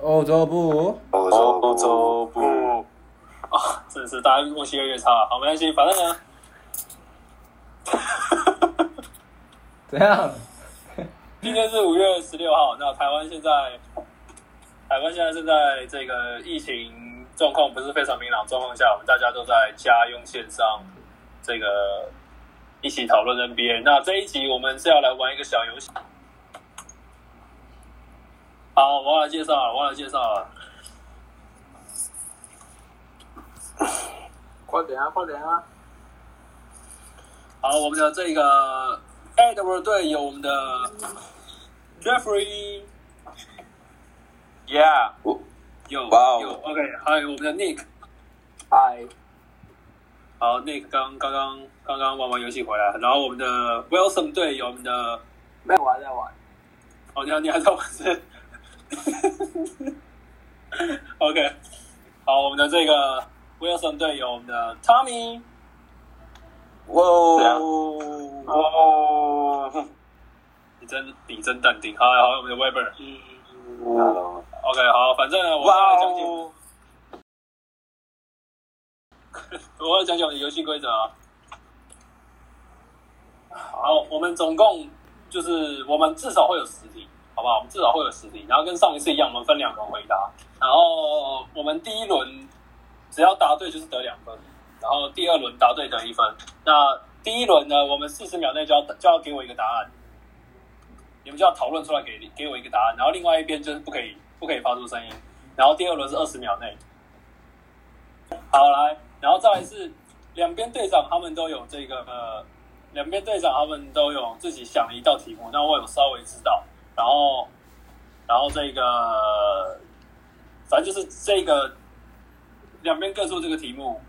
欧洲部，欧洲洲部，啊，真的是大家默契越来越差。好，没关系，反正呢，怎样？今天是五月十六号。那台湾现在，台湾现在正在这个疫情状况不是非常明朗状况下，我们大家都在家用线上这个一起讨论 NBA。那这一集我们是要来玩一个小游戏。好，我来介绍了，我来介绍了。快点啊，快点啊！好，我们的这个 Edward 队有我们的 Jeffrey，Yeah，有哇 OK，还有我们的 Nick。嗨，好，Nick 刚刚刚刚刚玩完游戏回来，然后我们的 Wilson 队有我们的，没有玩在玩。哦，你好，你还在玩是 OK，好，我们的这个 Wilson 队友我们的 Tommy，哇哦，你真你真淡定，好，好，我们的 Weber。Hello，OK，好，反正我哇要来讲解，哦，我要讲讲我的游戏规则啊。好，我们总共就是我们至少会有十题，好不好？我们至少会有十题，然后跟上一次一样，我们分两轮回答。然后我们第一轮只要答对就是得两分，然后第二轮答对得一分。那第一轮呢，我们四十秒内就要就要给我一个答案，你们就要讨论出来给给我一个答案，然后另外一边就是不可以不可以发出声音。然后第二轮是二十秒内。好，来，然后再来是两边队长他们都有这个呃，两边队长他们都有自己想了一道题目，那我有稍微知道，然后然后这个反正就是这个两边各做这个题目，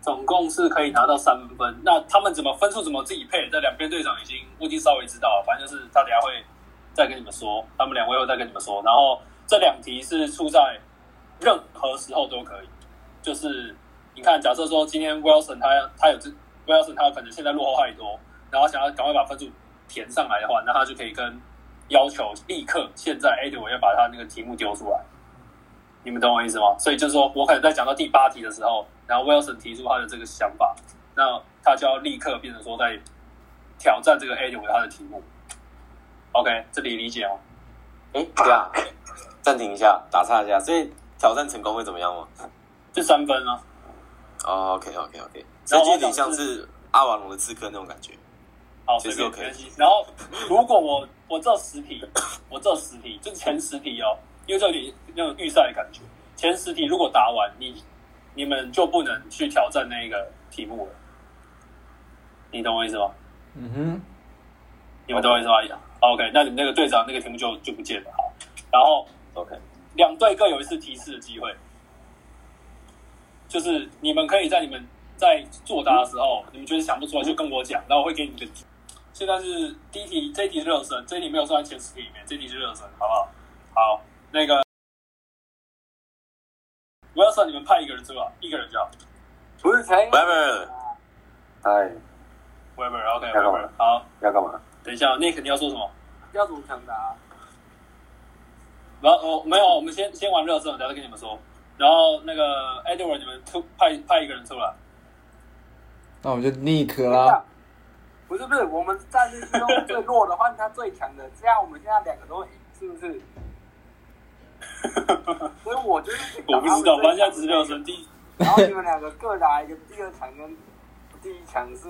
总共是可以拿到三分。那他们怎么分数怎么自己配？这两边队长已经我已经稍微知道了，反正就是他等下会再跟你们说，他们两位会再跟你们说。然后这两题是出在任何时候都可以，就是你看，假设说今天 Wilson 他他有这 Wilson 他可能现在落后太多，然后想要赶快把分数填上来的话，那他就可以跟要求立刻现在 A 我要把他那个题目丢出来。你们懂我意思吗？所以就是说我可能在讲到第八题的时候，然后 Wilson 提出他的这个想法，那他就要立刻变成说在挑战这个 A 他的题目。OK，这里理解哦？哎，对啊，暂停一下，打岔一下，所以挑战成功会怎么样吗？就三分啊。哦，OK，OK，OK，所以就有点像是阿瓦隆的刺客那种感觉。好，其实随便 OK 没关系。然后，如果我我这十题，我这十题就是前十题哦，因为这有点那种预赛的感觉。前十题如果答完，你你们就不能去挑战那个题目了。你懂我意思吗？嗯哼，你们懂我意思吗好？OK，那你们那个队长那个题目就就不见了。好，然后 OK，两队各有一次提示的机会，就是你们可以在你们在作答的时候，你们觉得想不出来就跟我讲，然后我会给你一个题。现在是第一题，这一题是热身，这一题没有算在前十题里面，这一题是热身，好不好？好，那个我要算你们派一个人出来，一个人就好。不是才 Weber，嗨，Weber，OK，、要干嘛 Weber，好，要干嘛？等一下，Nick 你要说什么？要怎么抢答？然后哦，没有，我们先先玩热身，等下再跟你们说。然后那个 Edward，你们出派派一个人出来。那我们就 Nick 啦。不是不是，我们战力之中最弱的换他最强的，这样我们现在两个都会赢，是不是？所以我就是我不知道，反正现在只是热身，第然后你们两个各打一个第二强跟第一强是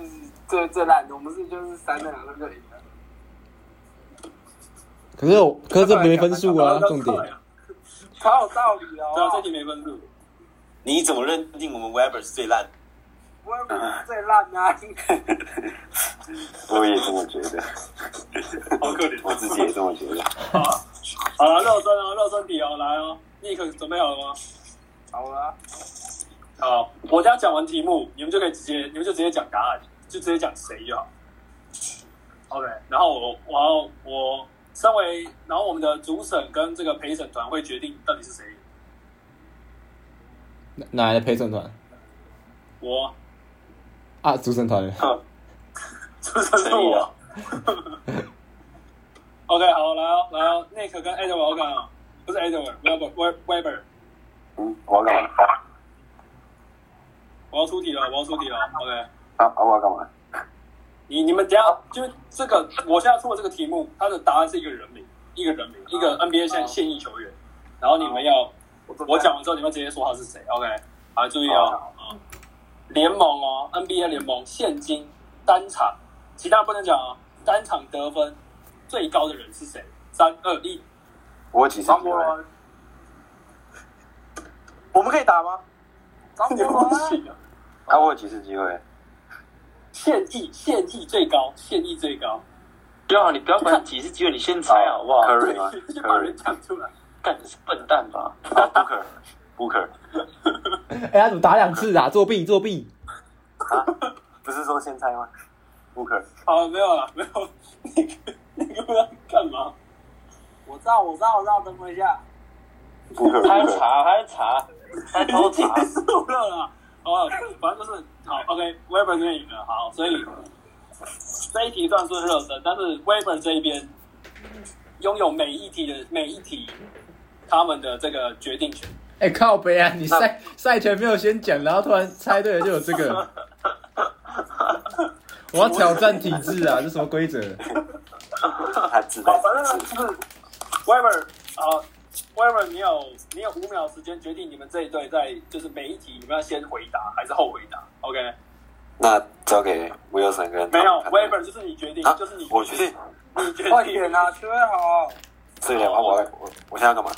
最最烂的，我们是就是三个两个就赢了。可是我，可是这没分数啊，重点。超有道理哦对啊，这哦！题没分数。你怎么认定我们 Weber 是最烂？我也不是最烂啊！我也这么觉得，好可怜。我自己也这么觉得。好啊，好了，热身哦，热身体哦，来哦，Nick 准备好了吗？好了，好，我等下讲完题目，你们就可以直接，你们就直接讲答案，就直接讲谁就好。OK，然后我我要我身为，然后我们的主审跟这个陪审团会决定到底是谁。哪哪来的陪审团我啊？主审团主审是我。OK，好，来哦，来哦，Nick 跟 Edward 我干啊，不是 Edward，Weber Weber，嗯，我要干嘛？我要出题了，我要出题了。OK，啊啊，我要干嘛？你你们等一下就是这个，我现在出的这个题目，它的答案是一个人名，一个人名，一个 NBA 现在现役球员，然后你们要我讲完之后，你们直接说他是谁。OK，好，注意哦，啊联盟哦，NBA 联盟现今单场，其他不能讲哦，单场得分最高的人是谁？三二一，我有几次机会？张伯伦，我们可以打吗？张伯对 不伦，起啊，啊，我有几次机会？现役现役最高，现役最高，不要，你不要管几次机会，你先猜好不好？Curry 吗 就把人讲出来。干你是笨蛋吧？啊，Booker，Booker，哎，他怎么打两次啊？作弊作弊！啊，不是说先猜吗？Booker，好，没有了，没有。那个那个不知道干嘛？我知道，我知道，我知道，等我一下。Booker，他在查，他在查，他在偷结查。束了啦。哦，反正就是好，OK，Weber 这边赢了，好，所以这一题算是热身，但是 Weber 这一边拥有每一题的每一题他们的这个决定权。哎，靠北啊！你赛赛前没有先讲，然后突然猜对了就有这个。我要挑战体制啊！这什么规则？他自带好，反正就是 Weber 啊，Weber 你有你有五秒时间决定你们这一队在就是每一题你们要先回答还是后回答，OK？那交给 Wilson 跟没有，Weber 就是你决定，啊就是你，我决定，你决定快点啊，准备好。所以两啊，我我我现在要干嘛？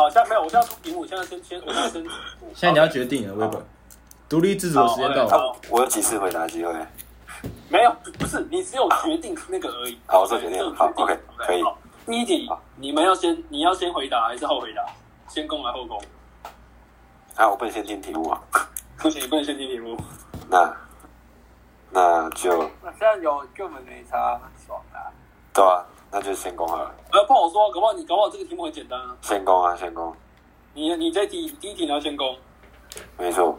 好，现在没有，我现在出题目，现在先先，我现在先。现在你要决定了，Weber。独立自主的时间到了。啊，我有几次回答机会？没有，不是，你只有决定那个而已。好我做决定好，OK，可以好第一题，你们要先，你要先回答还是后回答？先攻还是后攻？啊，我不能先听题目啊。不行，不能先听题目。那那就那现在有根本没差，爽啊！对啊，那就先攻好了，呃，不好说，搞不好你搞不好这个题目很简单啊。先攻啊，先攻，你你这题第一题你要先攻。没错。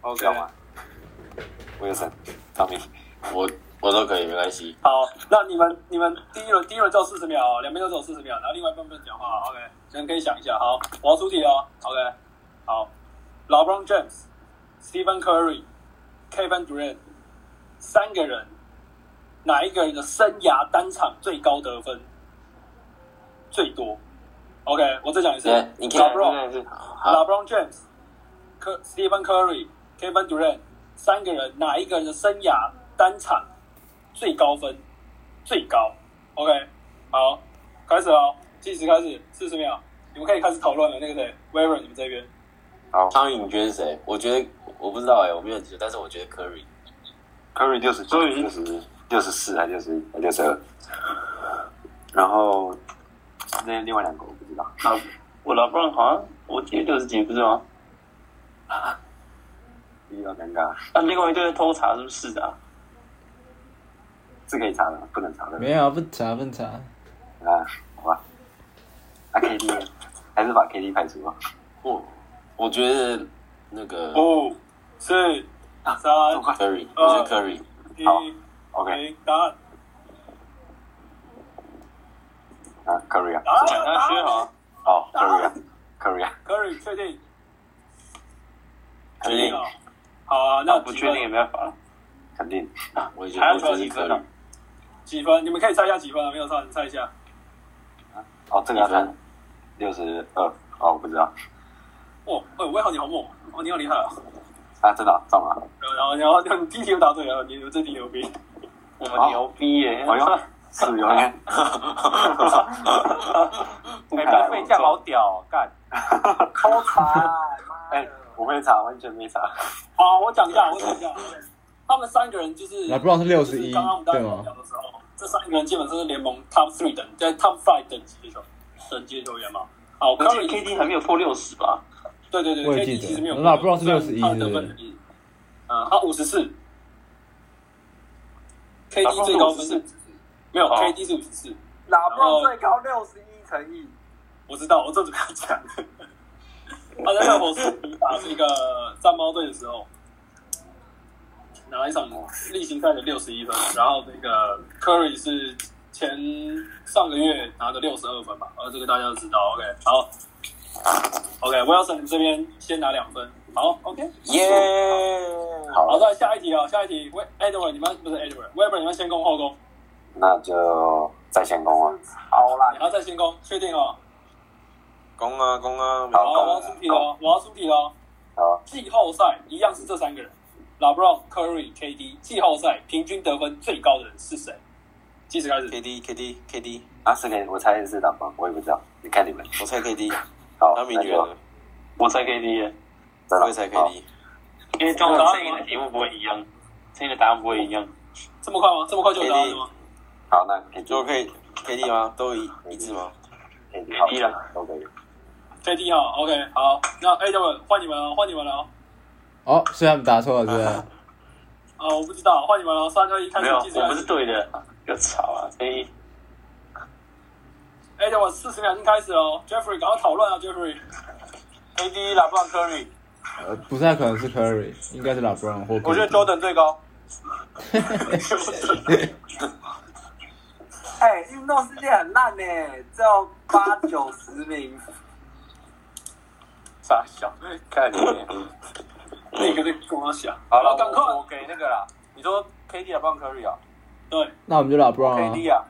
OK 要吗？Wilson，汤米，我我都可以，没关系。好，那你们你们第一轮第一轮只有四十秒哦，两边都只有四十秒，然后另外一半不能讲话。OK，先可以想一下。好，我要出题哦。OK，好，LeBron James、Stephen Curry、Kevin Durant 三个人，哪一个人的生涯单场最高得分？最多？OK，我再讲一次。对，你看，，LeBron、是好，LeBron James、科 Stephen Curry、Kevin Durant 三个人，哪一个人的生涯单场最高分？最高？OK，好，开始哦，计时开始，四十秒，你们可以开始讨论了。那个谁，Weber，你们这边。好。汤米，你觉得是谁？我觉得我不知道哎，我没有记得，但是我觉得 Curry。，Curry 六十几，Curry 六十六十四还六十一还六十二，然后那另外两个我不知道，啊，我老伴好像我记得六十几，不是吗？比较尴尬，啊，另外一队偷查是不是啊？是可以查的，不能查的。没有，不查不查。啊，好吧。啊，KD 还是把 KD 排除吧。我我觉得那个五、四、三、Curry，我觉得 Curry。好，OK，答案，啊，Korea 啊，答案，讲他薛好，好，Curry 啊啊，，Curry 确定，确定哦好啊，那不确定也没办法了。肯定。啊，我已经还要得我觉得是多少几分？几分？你们可以猜一下几分啊？没有猜，你猜一下。哦，这个分六十二，哦，我不知道。哦，哎，魏豪你好猛哦，你好厉害啊！啊，真的啊中了。然后，然后，然后你第一题就答对了，你这题牛逼。我们牛逼耶！哎呦，是有点。哎，浪费价好屌，干！偷查，妈哎的！，我没查，完全没查。好，我讲一下，我讲一下，他们三个人就是那 Brown 是就是61刚刚我们在对吗聊的时候，这三个人基本上是联盟 top three 等，在 top five 等级的球等级的球员嘛。好我记得，Curry KD 还没有破六十吧？对对对，KD 其实没有那 LeBron 是61他的得分能力，嗯，他五十四，KD 最高分是没有哦，KD 是五十四，拉布朗最高六十一乘以，我知道，我这怎么跟他讲？他在热火是打这个战猫队的时候，拿了一场例行赛的六十一分，然后那个 Curry 是前上个月拿的六十二分吧，呃，这个大家都知道。OK，好，OK，Wilson 这边先拿两分，好，OK，耶！好，再来下一题啊，下一题，喂，Edward，你们不是 Edward，Weber，你们先攻后攻，那就再先攻啊。好啦你。要再先攻，确定哦？攻啊攻啊！好，我要出题了，我要出题了。好，季后赛一样是这三个人，LeBron、Curry、KD。季后赛平均得分最高的人是谁？计时开始。K D K D K D，啊，是给我猜是打方，我也不知道，你看你们。我猜 K D，好，他名那就媛了，我猜 KD 耶，真的我也猜 K 好 D。因为这样这个题目不会一样，声音的答案不会一样。这么快吗？这么快就有答案了吗？好，那可以就可以 K D 吗？都一一致吗？KD 了，都可以。KD 哈，OK，好，那 Edward 换你们了，换你们了哦。哦，所以他们答错了，是不是？啊，我不知道，换你们了，三二一，开没有，始计时我不是。对的，有吵啊！所以 Edward 四十秒已经开始了哦，Jeffrey 赶快讨论啊，Jeffrey。KD 拉布朗 Curry，呃，不太可能是 Curry，应该是 LeBron 或。我觉得 Jordan 最高。哎，运动世界很烂呢，只有八九十名。傻笑，看你。那个在跟我想，好了，赶快我我给那个啦。你说 KD 拉布朗 Curry 啊对，那我们就 LeBron 啊。？KD 啊，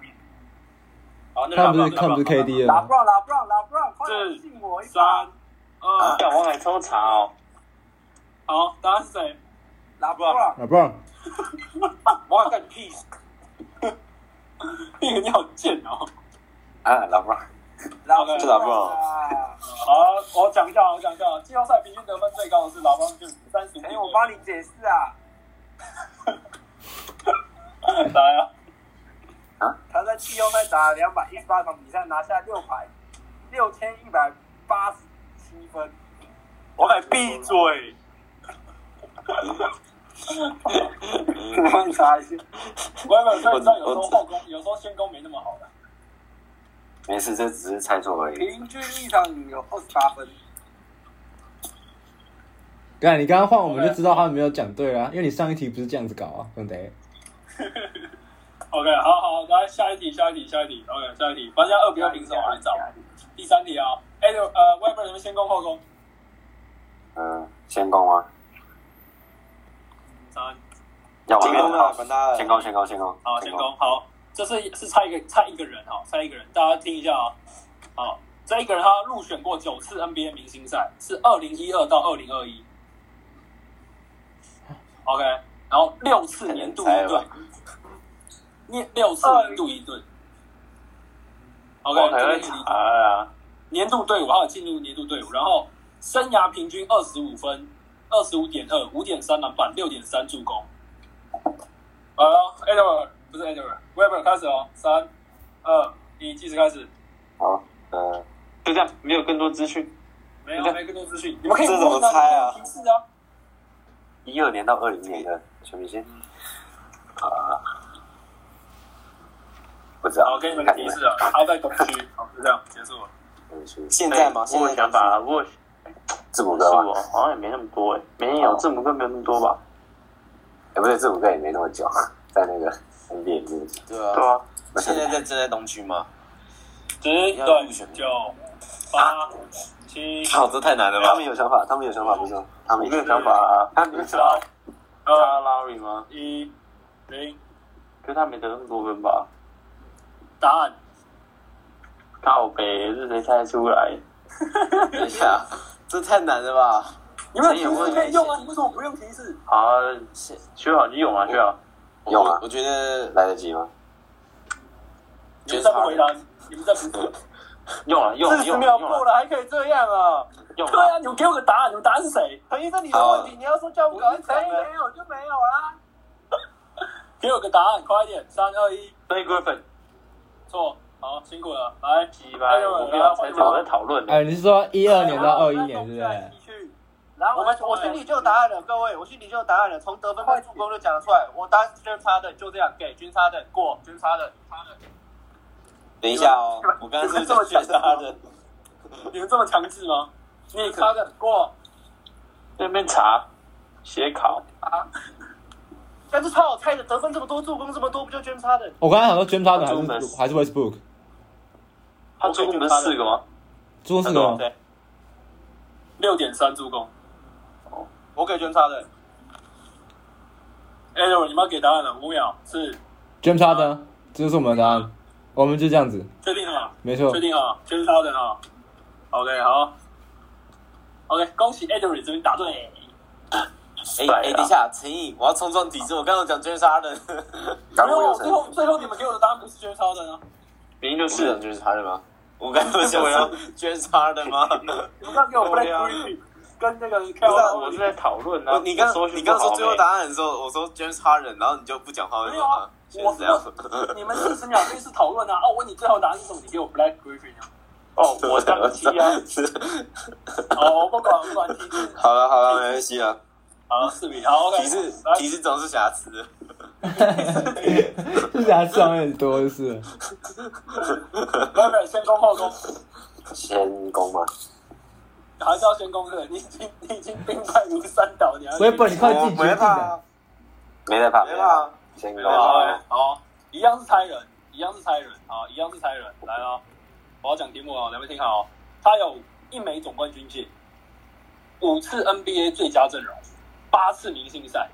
好，那他们不是就他们不是 KD 了吗？拉布朗拉布朗拉布朗，快是点信我一三把。二，干，我还抽查哦。好，答案是谁？拉布朗，LeBron，我要干你屁事！那个你好贱哦。啊，拉布拉布是拉布朗啊！好，我讲一下，我讲一下，季后赛平均得分最高的是老邦就三十。哎，我帮你解释啊。来啊！他在季后赛打了两百一十八场比赛，拿下六百六千一百八十七分。我敢闭嘴。我帮你查一下。我有所以知道有时候后宫，有时候先攻没那么好的。没事，这只是猜错而已。平均一场有二十八分。对啊你刚刚换我们就知道他们没有讲对啊，因为你上一题不是这样子搞啊，兄弟。OK，好好，来下一题，下一题，下一题。OK，下一题，反正二比二平手，我来找。第三题啊，哎，呃，Weber 你们先攻后攻？嗯，先攻吗？三，要进攻啊，往边跑。管他了。先攻，先攻，先攻。好，先攻。好，这是是猜一个猜一个人哈，猜一个人，大家听一下啊。好，这一个人他入选过九次 NBA 明星赛，是二零一二到二零二一。OK，然后六次年度一队，年六次年度一队。OK，我还会这边可以理解查啊。年度队伍，还有进入年度队伍，然后生涯平均二十五分，二十五点二，五点三篮板，六点三助攻。好了，Edward 不是 Edward，Weber 开始哦，三、二、一，计时开始。好，呃，就这样，没有更多资讯。没有，没更多资讯，你们可以这怎么猜啊提示啊。一二年到二零年的全明星啊，不知道。好，给你们个提示啊，他在东区，好，就这样结束了。东区现在吗？我有现在想法字母哥吗？好像也没那么多哎，没有字母哥没有那么多吧？哎，不对，字母哥也没那么久，在那个 NBA 这么久。对对啊，啊，现在在正在东区吗？十、九、八、七、靠，这太难了吧他吧？们有想法，他们有想法，不是？他们没有想法啊。他们有想三法。、他二、Larry 吗？一、零，可是他没得那么多分吧？答案。靠北是谁猜得出来？等一下，这太难了吧？你们有提示可以用啊，你为什么不用提示？好啊，学好就用啊，学好。用啊我我觉得来得及吗？你们再不回答，你们再不 用啊，用啊，四十秒过了还可以这样啊？用啊！对啊，你们给我个答案，你们答案是谁？陈医生，你的问题，你要说叫我赶快讲谁没有就没有啦。给我个答案，快一点！三二一，Blake Griffin，错，好，辛苦了，来，鸡巴，我们要猜这，我在讨论。哎，你是说一二年到二一年，是不是？继续然后我们我心里就有答案了，各位，我心里就有答案了，从得分跟助攻就讲得出来。我答案是均差的，就这样给均差的过，均差的。等一下哦，我刚刚是这么觉得他的，你们这么强制吗？你差的过，在那边查写考啊，但是超好猜的，得分这么多，助攻这么多，不就均差的？我刚才想说 James Harden 还是还是 Westbrook，他助攻不是四个吗？助攻四个吗？对，六点三助攻。哦我给捐差的。哎，呦，你们要给答案了，五秒，是 James Harden，这就是我们的答案，我们就这样子，确定了吗？没错确。定啊，就是他的啊。OK，好。OK，恭喜 Edward 这边答对。哎哎，等一下，陈毅，我要冲撞体制，我刚刚讲 James Harden，没有，最后最后你们给我的答案不是 James Harden 啊？明明就是讲 James Harden 吗？我刚刚不是讲 James Harden 吗？你们刚给我 Black 对啊 Griffin 跟那个不是我是在讨论啊。你刚你刚说最后答案的时候，我说 James Harden，然后你就不讲话，没有啊，我这说样。你们四十秒可以是讨论啊。哦，我问你最后答案是什么？你给我 Black Griffin 啊？哦，我当期啊，哦，我不管，我不管。好了好了，没关系啊。好，四比好，OK。提示来提示总是瑕疵 瑕疵好像很多是。不不，先攻后攻，先攻嘛，还是要先攻的。你已经你已经兵败如山倒，你还我也不，你快自己决没定的。怕啊，没得怕，没怕。先攻好啊，好，一样是猜人，一样是猜人，好，一样是猜人。来了，我要讲题目了，两位听好。他有一枚总冠军戒，五次 NBA 最佳阵容，八次明星赛，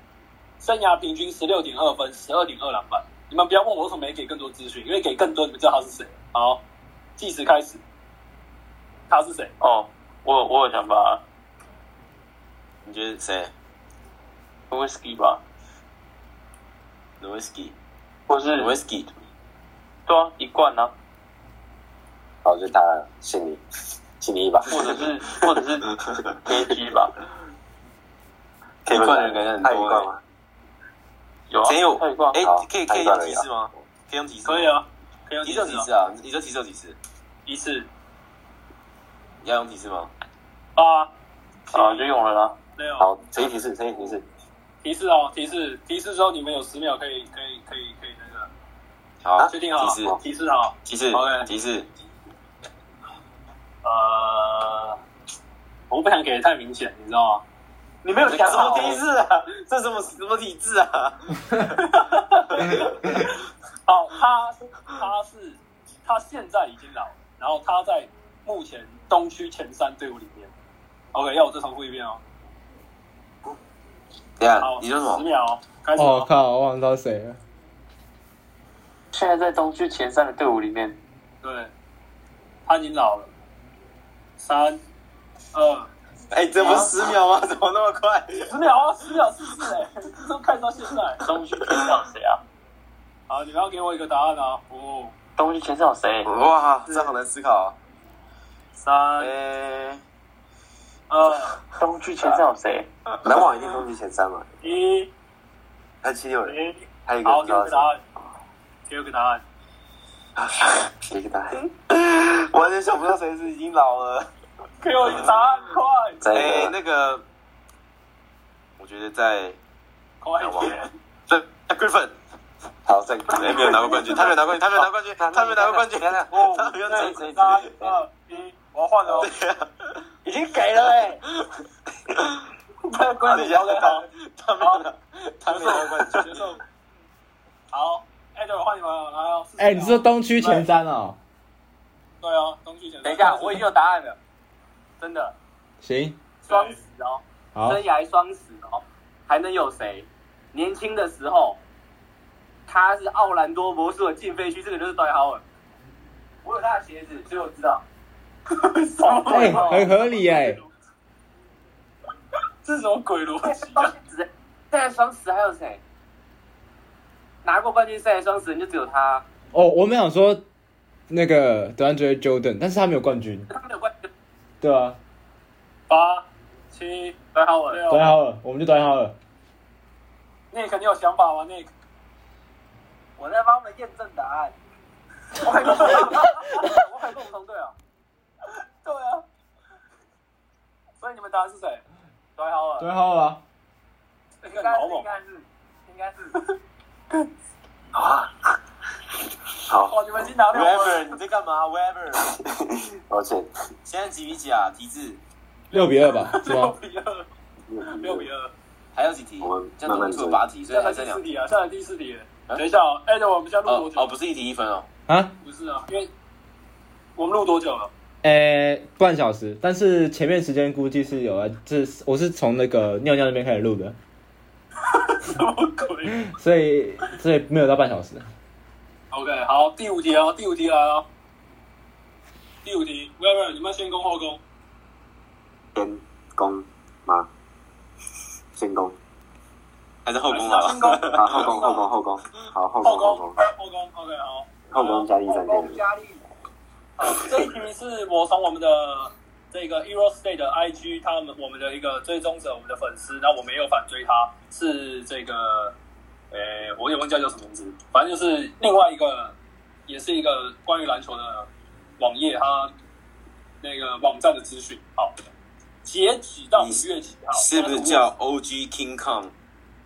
生涯平均十六点二分，十二点二篮板。你们不要问我为什么没给更多资讯，因为给更多你们知道他是谁。好，计时开始。他是谁？哦，我有我有想法你觉得谁，Whisky 吧，？Nowitzki，或是 Nowitzki，对啊，一罐啊，好，就他信你，信你一把，或者是或者是 KG 吧，可以灌人感觉很多欸。他一冠吗？有啊，陈有他一贯哎好，可以可以用提示吗？可以用提示？可以。啊，可以用提提示啊！你说提示有提示，一次要用提示吗？八啊，就用了啦。六好，陈毅提示，陈毅提示，提示哦，提示提示之后你们有十秒可以可以可以可以那个好，确定好提示提示好。提示 OK 提示，呃，我不想给的太明显，你知道吗？你没有想什么好提示啊？这什么什么体质啊？好，他他是他现在已经老了，然后他在目前东区前三队伍里面。OK，要我再重复一遍哦。等一下好，你说什么？十秒哦，开始哦。哦靠，我忘了谁了。现在在东区前三的队伍里面，对，他已经老了。三二 哎，这不是十秒吗？怎么那么快？十秒啊，十秒四四哎，都看到现在。东区前三有谁啊？好，你们要给我一个答案啊！哦、东区前三有谁？哇，这好难思考啊！三、呃，二、东区前三有谁？篮网一定东区前三嘛，一、还有七六人，还有一个好，给我个答案。给我个答案。谁，一个答案，完全想不到谁是已经老了。给我一个答案，快！在哎，那个那个，我觉得在快一点！对 Griffin，好，在哎，没有拿过冠军，他没有拿冠军，他没有拿冠军，他没有拿过冠军，等等五、他没有拿过冠、军。三、二、一，我要换了已经给了哎、不要归你。OK，好，他没有，他没有拿冠军。结束。好，哎，对，我换你们了，来哦。40哎，你说东区前三哦？对哦，东区前三。等一下，我已经有答案了，真的，行，双十哦，生，涯双十哦，还能有谁？年轻的时候，他是奥兰多魔术的禁飞区，这个就是戴豪尔。我有他的鞋子，所以我知道。哎，很合理哎。这是什么鬼逻辑啊？只在双十还有谁？拿过冠军赛的双十人就只有他，哦，我们想说那个德安追 Jordan，但是他没有冠军，他没有冠军。对啊，八、七、戴豪尔，六。对好了，我们就对好了。Nick，你有想法吗？Nick，我在帮他们验证答案。我还跟我还跟我们同队啊。对啊。所以你们答案是谁？对对号啊，应该是应该是应该是。啊，好，哇，你们已经拿六 Weber，你在干嘛？Weber，抱歉，现在几比几啊？题字六比二吧，是 六吗？比二，六比二。还有几题我们？这样总共出八题，所以还剩两第四题啊，下来第四题。啊等一下哦，哎，等我们现在录多久？哦哦，不是一题一分哦。啊，不是啊，因为我们录多久了？诶、半小时，但是前面时间估计是有啊，这我是从那个尿尿那边开始录的，什么鬼所以所以没有到半小时。？OK，好，第五题哦，第五题来了。第五题，Weber，你们先攻后攻？先攻吗？先攻，还是后攻好。好，后攻，后攻，后攻，好，后攻，后后攻，后攻。OK，好。后攻加力三件，压力。好，这一题是我从我们的这个 Eurostay 的 IG，他们我们的一个追踪者，我们的粉丝，然后我们也有反追他，是这个，呃，我也忘记叫什么名字，反正就是另外一个，也是一个关于篮球的网页，它那个网站的资讯。好，截止到五月几号？是不是叫 OG King Kong？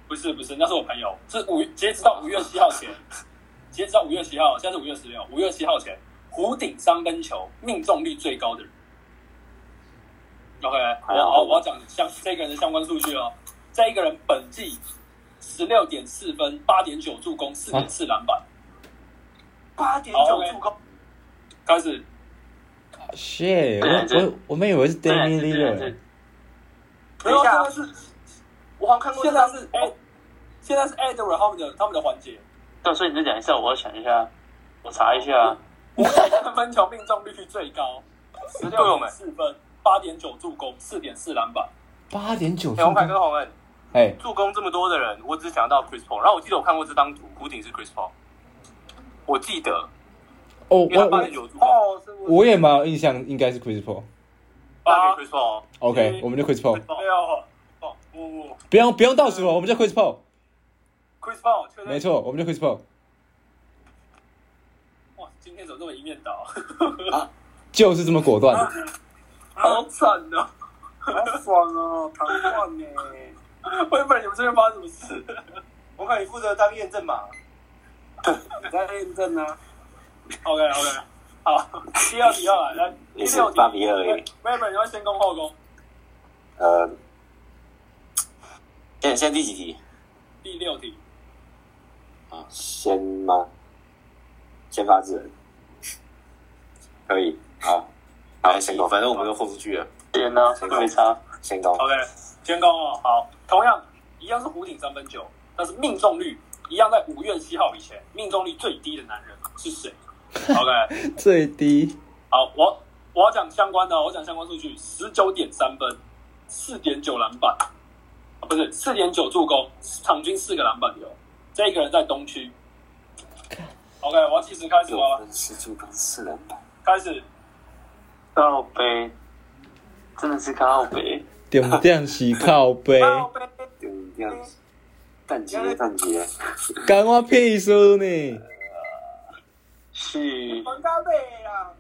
不是不是，那是我朋友，是五截止到五月七号前，截止到五月七号，现在是五月十六，五月七号前，湖顶三分球命中率最高的人。OK，好，我要讲相这个人的相关数据哦。这一个人本季十六点四分，八点九助攻，四点四篮板。八点九助攻，开始，shit，我我我们以为是这 Damian 这 Lillard，这没有，等一下。现在是我好像看过现在是哎，现在是 Edward 他们的他们的环节，对，所以你再讲一下，我要想一下，我查一下。湖顶三分球命中率最高，十六点四分，八点九助攻，四点四篮板。八点九哎，红凯跟助攻，洪恩哎，助攻这么多的人，我只想到 Chris Paul。然后我记得我看过这张图，弧顶是 Chris Paul，我记得，哦，因为他我我八点九助攻，哦，是我我也蛮有印象，应该是 Chris Paul。八给 Chris Paul。OK，我们就 Chris Paul，没有，哦，不不用不用倒数了，我们就 Chris Paul 确认没。错，我们就 Chris Paul，哇，今天怎么这么一面倒？就是这么果断。好惨哦！好爽哦，糖罐呢？我以为你们这边发生什么事？我看，你负责当验证码。你在验证呢？OK OK，好，第二题要来，来第六题，八比二而已妹妹，你要先攻后攻？呃，现在现在第几题？第六题，啊先吗？先发制人，可以，好，好，来先攻，反正我们都豁出去了。天哪，没差。先攻，OK，先攻哦。好，同样一样是弧顶三分球，但是命中率一样在五月七号以前，命中率最低的男人是谁？OK，最低好，我我要讲相关的哦，我讲相关数据，十九点三分，四点九篮板，啊不是四点九助攻，场均四个篮板球。这一个人在东区。OK，我要计时开始六哦，分十助攻四篮板，开始。靠背，真的是靠背。点点是靠背，靠背对，这样子，蛋节蛋节，干我屁事呢？是，很高倍啦。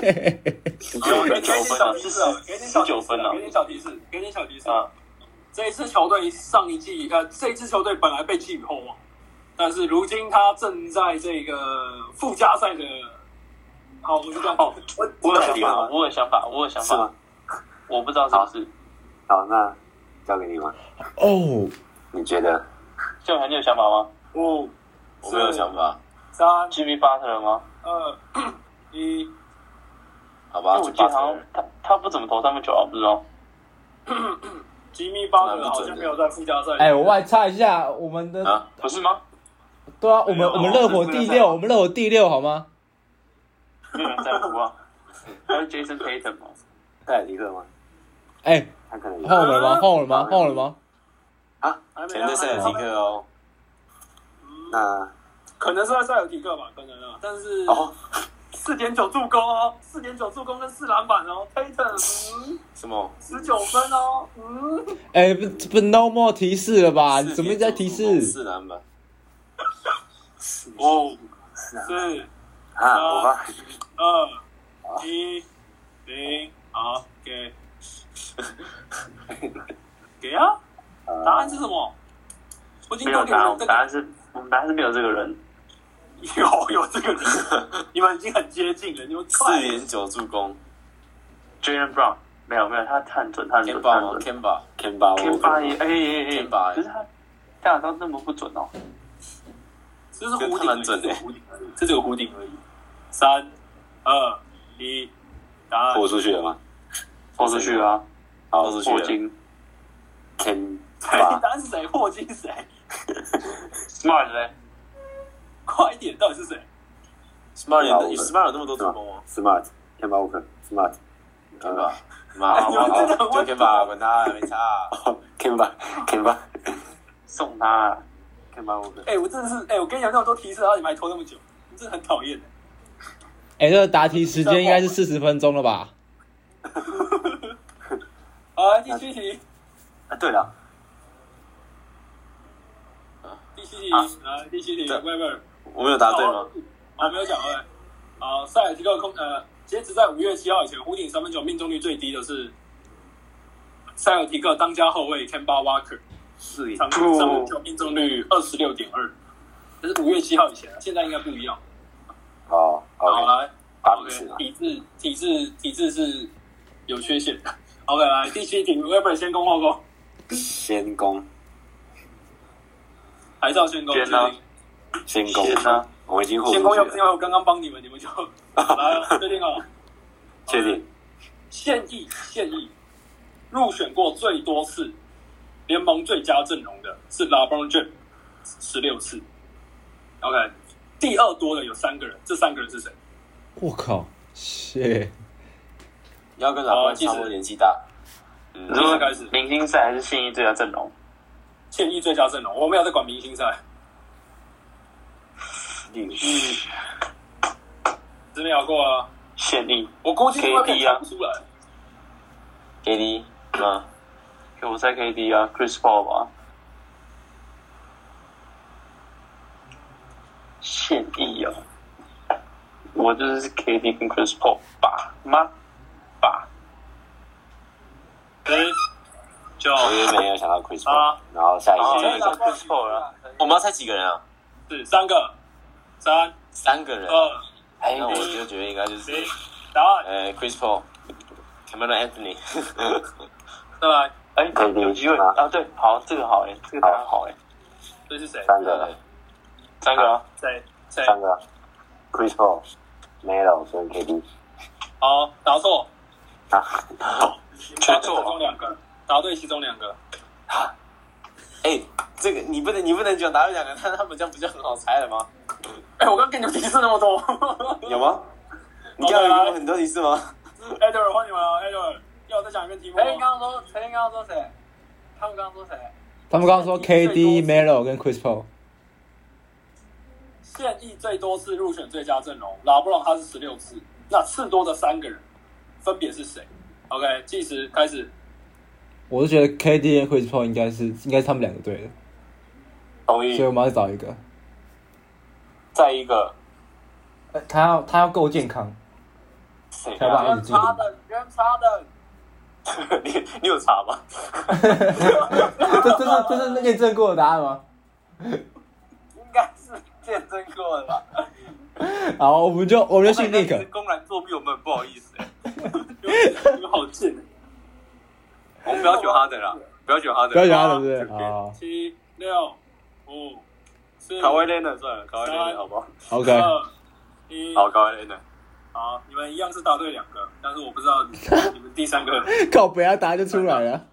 给给点小提示哦，给点小提示哦，十九分啊给点小提示，给点小提示。啊这一支球队上一季呃，这一支球队本来被寄予厚望，但是如今他正在这个附加赛的，好，我就这我我有想法我有想法，我有想法，？我不知道是不是。好，那交给你吗？哦，你觉得？就你有想法吗五、我没有想法，三、？Jimmy Butler 吗？二、一，好吧，因为我记得好像他他不怎么投三分球啊，不知道。吉米巴特好像没有在附加赛。哎，我外插一下，我们的啊，不是吗？对啊，我们我们热火第六，我们热火第六好吗？没有人在乎啊。还有 Jason Tatum 吗？戴尔迪克吗？哎，他可能有换我们了吗？换我了吗？换我了吗？还没全在塞尔提克哦。那可能是在塞尔提克吧，可能啊，但是哦，四点九助攻哦，四点九助攻跟四篮板哦，Tatum 嗯什么？十九分哦，嗯，哎，不不 no more 提示了吧？你怎么一直在提示？四篮板，五、是啊，四、啊，我吧，二、一、零，好，给。给啊！呃答案是什么？我已经都给没有答案，答案是，我们答案是没有这个人。有有这个人，你们已经很接近了，你们四快连九助攻 Jalen Brown 没有没有，他他很准，他很准，，Kemba 吗他很准。？Kemba，Kemba Kemba Walker 也哎哎哎 Kemba 可是他打到那么不准哦。这是弧顶而已，这蛮准的这是弧顶而已，这只有弧顶而已。三、二、一，答案豁出去了吗？豁出去啊，好霍金谁？，Kemba 答案是谁？霍金是谁？，Smart 嘞，快一点，到底是谁？Smart 有 Smart 有那么多助攻吗 Smart，Kemba Walker，Smart，？Kemba，妈，好好，就 Kemba，管他，没差。Kemba，Kemba，Kemba 送他啊。Walker，哎、我真的是，哎、我跟你讲那么多提示，然后你们还拖那么久，你真的很讨厌的。哎、这个答题时间应该是四十分钟了吧？好，来第七题，啊，对了，第七题，啊来第七题，对喂喂，我没有答对吗？好，没有讲对。好，塞尔提克空呃，截止在五月七号以前，湖顶三分球命中率最低的是塞尔提克当家后卫 Kemba Walker，是场均三分球命中率二十六点二，这是五月七号以前啊，现在应该不一样。哦好，，OK，来体质体质体质是有缺陷的。OK，来第七题，Weber 先攻后攻，先攻，还是要先攻？先攻先攻先啊，我们已经豁先攻要不，是因为我刚刚帮你们，你们就 来了，确定了。确定，现役现役入选过最多次联盟最佳阵容的是 LeBron James，十六次。OK，第二多的有三个人，这三个人是谁？我靠，谢，要跟老关差不多年纪大。嗯你，说开始明星赛还是现役最佳阵容？现役最佳阵容，我没有在管明星赛。嗯，之前聊过啊，现役我估计会 KD 啊看不出来。KD 吗？给我在 KD 啊，Chris Paul 吧。现役啊，我就是 KD 跟 Chris Paul 吧吗？吧，十、九、我原本也有想到 Chris 啊 Paul，然后下一个 Chris Paul 了。我们要猜几个人啊？是、三个、三、三个人。二、哎那我就觉得应该就是零，答案呃 Chris Paul、Cameron Anthony。再来，哎，有机会啊？对，好，这个好哎，这个答案好哎，这是谁？三个，三个啊，谁？谁？三个，Chris Paul、Melo 跟 KD 好，答错。啊，答对其中两个，答对其中两个。哎，这个你不能你不能讲答对两个，那他们这样不就很好猜了吗？哎、我刚给你们提示那么多。有吗？你刚刚有很多提示吗？Edward 换你们了，Edward，要我再讲一遍题目吗。陈刚刚说，陈刚刚说谁？他们刚刚说谁？他们刚刚说 KD、Melo 跟 Chris Paul，现役最多次入选最佳阵容，拉布朗他是十六次，那次多的三个人分别是谁？OK，计时开始。我是觉得 KD 跟 Chris Paul 应该是应该是他们两个对的，同意所以。我们要找一个。再一个，呃他要他要够健康，谁才把啊？一直进步。的，原差的。你你有查吗？这这是这是验证过的答案吗？应该是验证过的吧？好，我们就我们就信那 Nick。公然作弊，我们很不好意思哎。你们好贱。我们不要选哈登啦，不要选哈登，不要讲他的，对不对？好七六五四卡威雷的？算了，卡威雷呢，好不好？，OK，一。好，卡威雷的？好，你们一样是答对两个，但是我不知道你们第三个。靠不要答就出来了。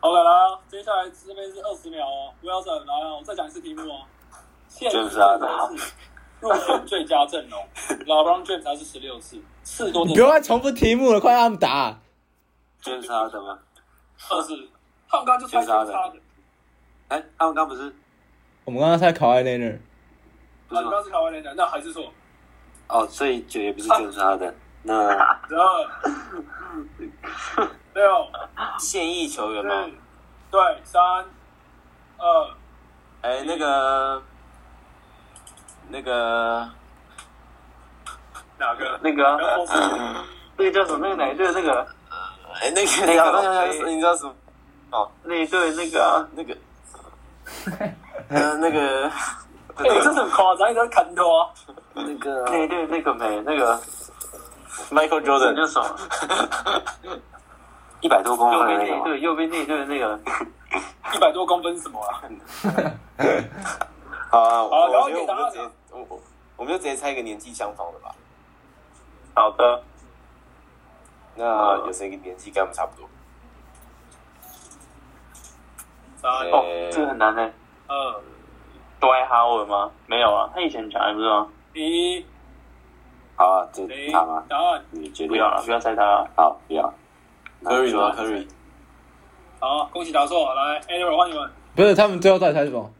OK，来啊，接下来这边是二十秒哦，Wilson 来啊，我再讲一次题目哦。现役最多次入选最佳阵容，LeBron James 他是十六次，次多的你不要再重复题目了，快让他们答。卷杀的吗？二十，他们刚刚就猜先差的，哎，他们刚不是我们刚刚猜考艾内尔，不是吗啊你刚？刚是卡威廉的，那还是错。哦，所以就也不是卷杀的，那十二、六、现役球员吗？，对，三、二、哎，那个那个哪个？那个啊然后是那个叫什么？那个哪一队那个？哎，那个那个你知道什么？哦，那一队那个啊，那个，呃，那个，哎、这是很夸张，你在砍头啊！那个那一队那个没那个 Michael 那 Jordan，叫什么？一百多公右分的那种，边那一队，右边那一队那个，一百多公分是什么啊？好啊，我们就直接，我我我们就直接猜一个年纪相仿的吧。好的，那有谁跟年纪跟我们差不多？三哦，这个很难呢。二 Dwight Howard 吗？没有啊，他以前很强，不是吗？一好啊，这零他吗？答案你决定不要了，不要猜他了。好，不要。那 Curry 就吗？Curry，好，恭喜答错。来 w a r 换你们不是他们最后到底猜什么？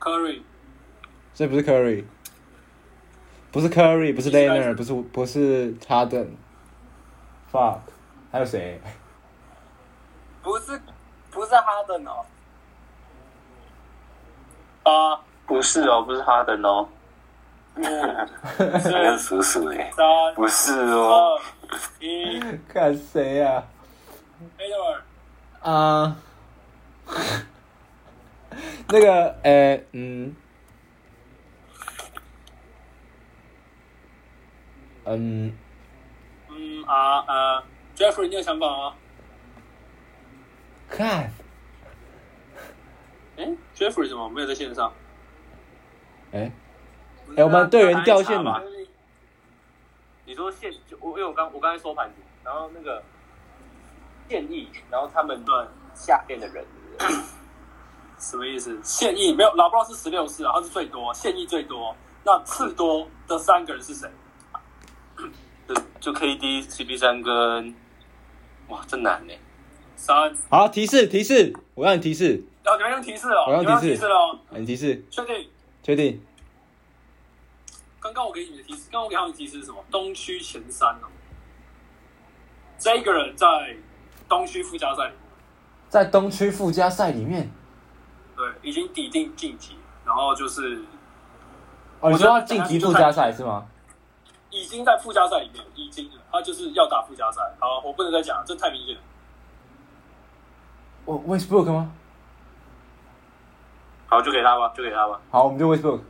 ，Curry。这不是 Curry，不是 Curry，不是 l e n e r 不是不是 Harden，fuck，还有谁？不是不是哈登哦，啊不是哦，不是哈登哦，五跟四叔叔哎，三。不是哦，二一。看谁呀、a d w a r 啊？那个，呃，嗯，嗯，嗯啊呃，Jeffrey，你有想法吗？看，哎，Jeffrey 怎么没有在线上？哎，哎，我们队员掉线嘛？你说现就我因为我刚我刚才收盘子，然后那个建议，然后他们对，下面的人，什么意思？现役没有，老布朗是十六次啊，他是最多，现役最多。那次多的三个人是谁？就就 KD、CP 三跟哇，真难呢。三，好，提示提示，我让你提示，哦，你们用提示哦，我用你们用提示了你提示，确定？确定？刚刚我给你的提示，刚刚我给他们的提示是什么？东区前三哦。这个人在东区附加赛里面，在东区附加赛里面，对，已经抵定晋级，然后就是哦，你说要晋级附加赛是吗？已经在附加赛里面，已经了，他就是要打附加赛。好，我不能再讲了，这太明显了。我 Westbrook 吗？好，就给他吧，就给他吧。好，我们就 Westbrook，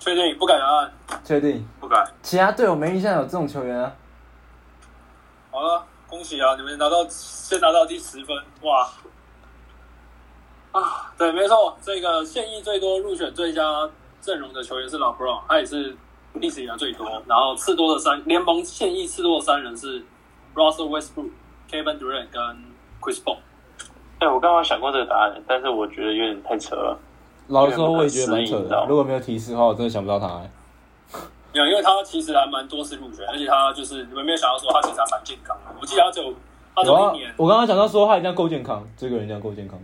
确定不敢答案。确定。不敢。其他队友没印象有这种球员啊？好了，恭喜啊！你们拿到先拿到第十分，哇！啊，对，没错，这个现役最多入选最佳阵容的球员是老 Brown，他也是历史以来最多。然后次多的三联盟现役次多的三人是 Russell Westbrook、Kevin Durant 跟 Chris Paul。哎，我刚刚想过这个答案，但是我觉得有点太扯了。老实说，我也觉得蛮扯的。如果没有提示的话，我真的想不到他、欸。没有，因为他其实还蛮多次入选，而且他就是你们没有想到说他其实还蛮健康的。我记得他只有他只有一年，，我刚刚讲到说他一定要够健康，这个人一定要够健康。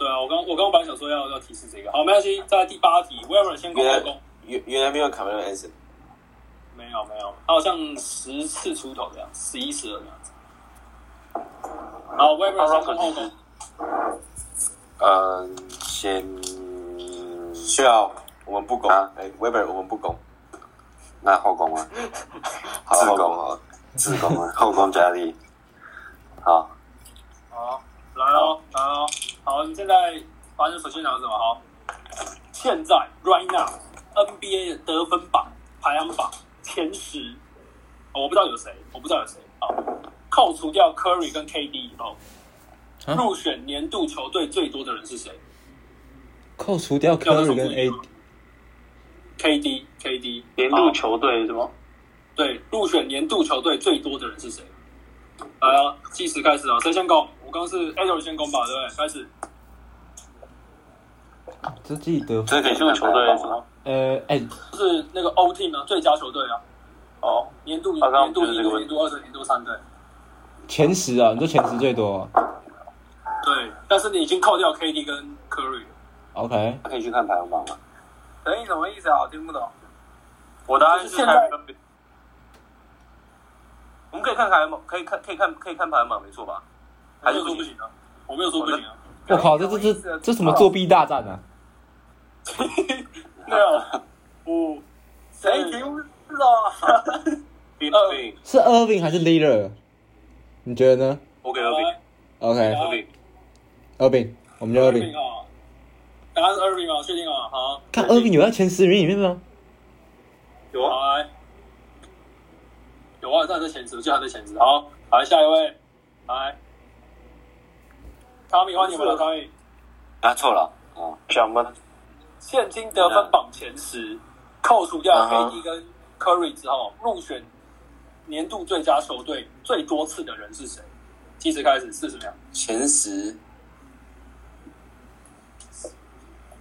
对啊，我刚我刚刚本来想说要要提示这个，好，没关系，在第八题，Weber 先攻后攻。原原来没有卡梅隆安森，没有没有，他好像十次出头这样，十一十二这样子。好，Weber 先攻后攻，嗯，先需要我们不攻，啊哎，Weber 我们不攻，那后宫啊，好自攻后攻好了，自宫啊，后宫佳丽。好，好，来喽来喽，好，你现在发现首先讲什么？好，现在 right now NBA 的得分榜排行榜前十，哦我不知道有谁，我不知道有谁。好，扣除掉 Curry 跟 KD 以后，啊入选年度球队最多的人是谁扣除掉 Curry 跟 A，？KD KD 年度球队是吗？对，入选年度球队最多的人是谁？来啊，计时开始啊！谁先攻？我刚刚是 Edward 先攻吧，对不对？开始。这记得这可以年度球队是吗？呃，哎、就是那个 O Team 啊，最佳球队啊，哦，年度年度一队、年度二队、年度三队。前十啊，你说前十最多、啊、对，但是你已经扣掉 KD 跟 Curry。？OK，可以去看排行榜了？等于什么意思啊？我听不懂。我答案是就是现在我们可以看排行榜，可以看可以看可以看排行榜，没错吧？还还是不行？是说不行啊？我没有说不行啊。我靠，这这这这什么作弊大战啊？六五，谁听不懂啊？Irving，是 Irving 还是 Leader？你觉得呢我给 Irving，Irving，？OK，Irving，我们就 Irving。啊，答案是 Irving 啊，确定啊，好，看 Irving 有在前十名里面吗？有啊，有啊，他在前十，我记得他在前十。好，来下一位，来，汤米换你们了，汤米。啊，错了，哦，想吗？现今得分榜前十，扣除掉 KD 跟 Curry 之后，入选年度最佳球队最多次的人是谁？计时开始，四十秒。前十，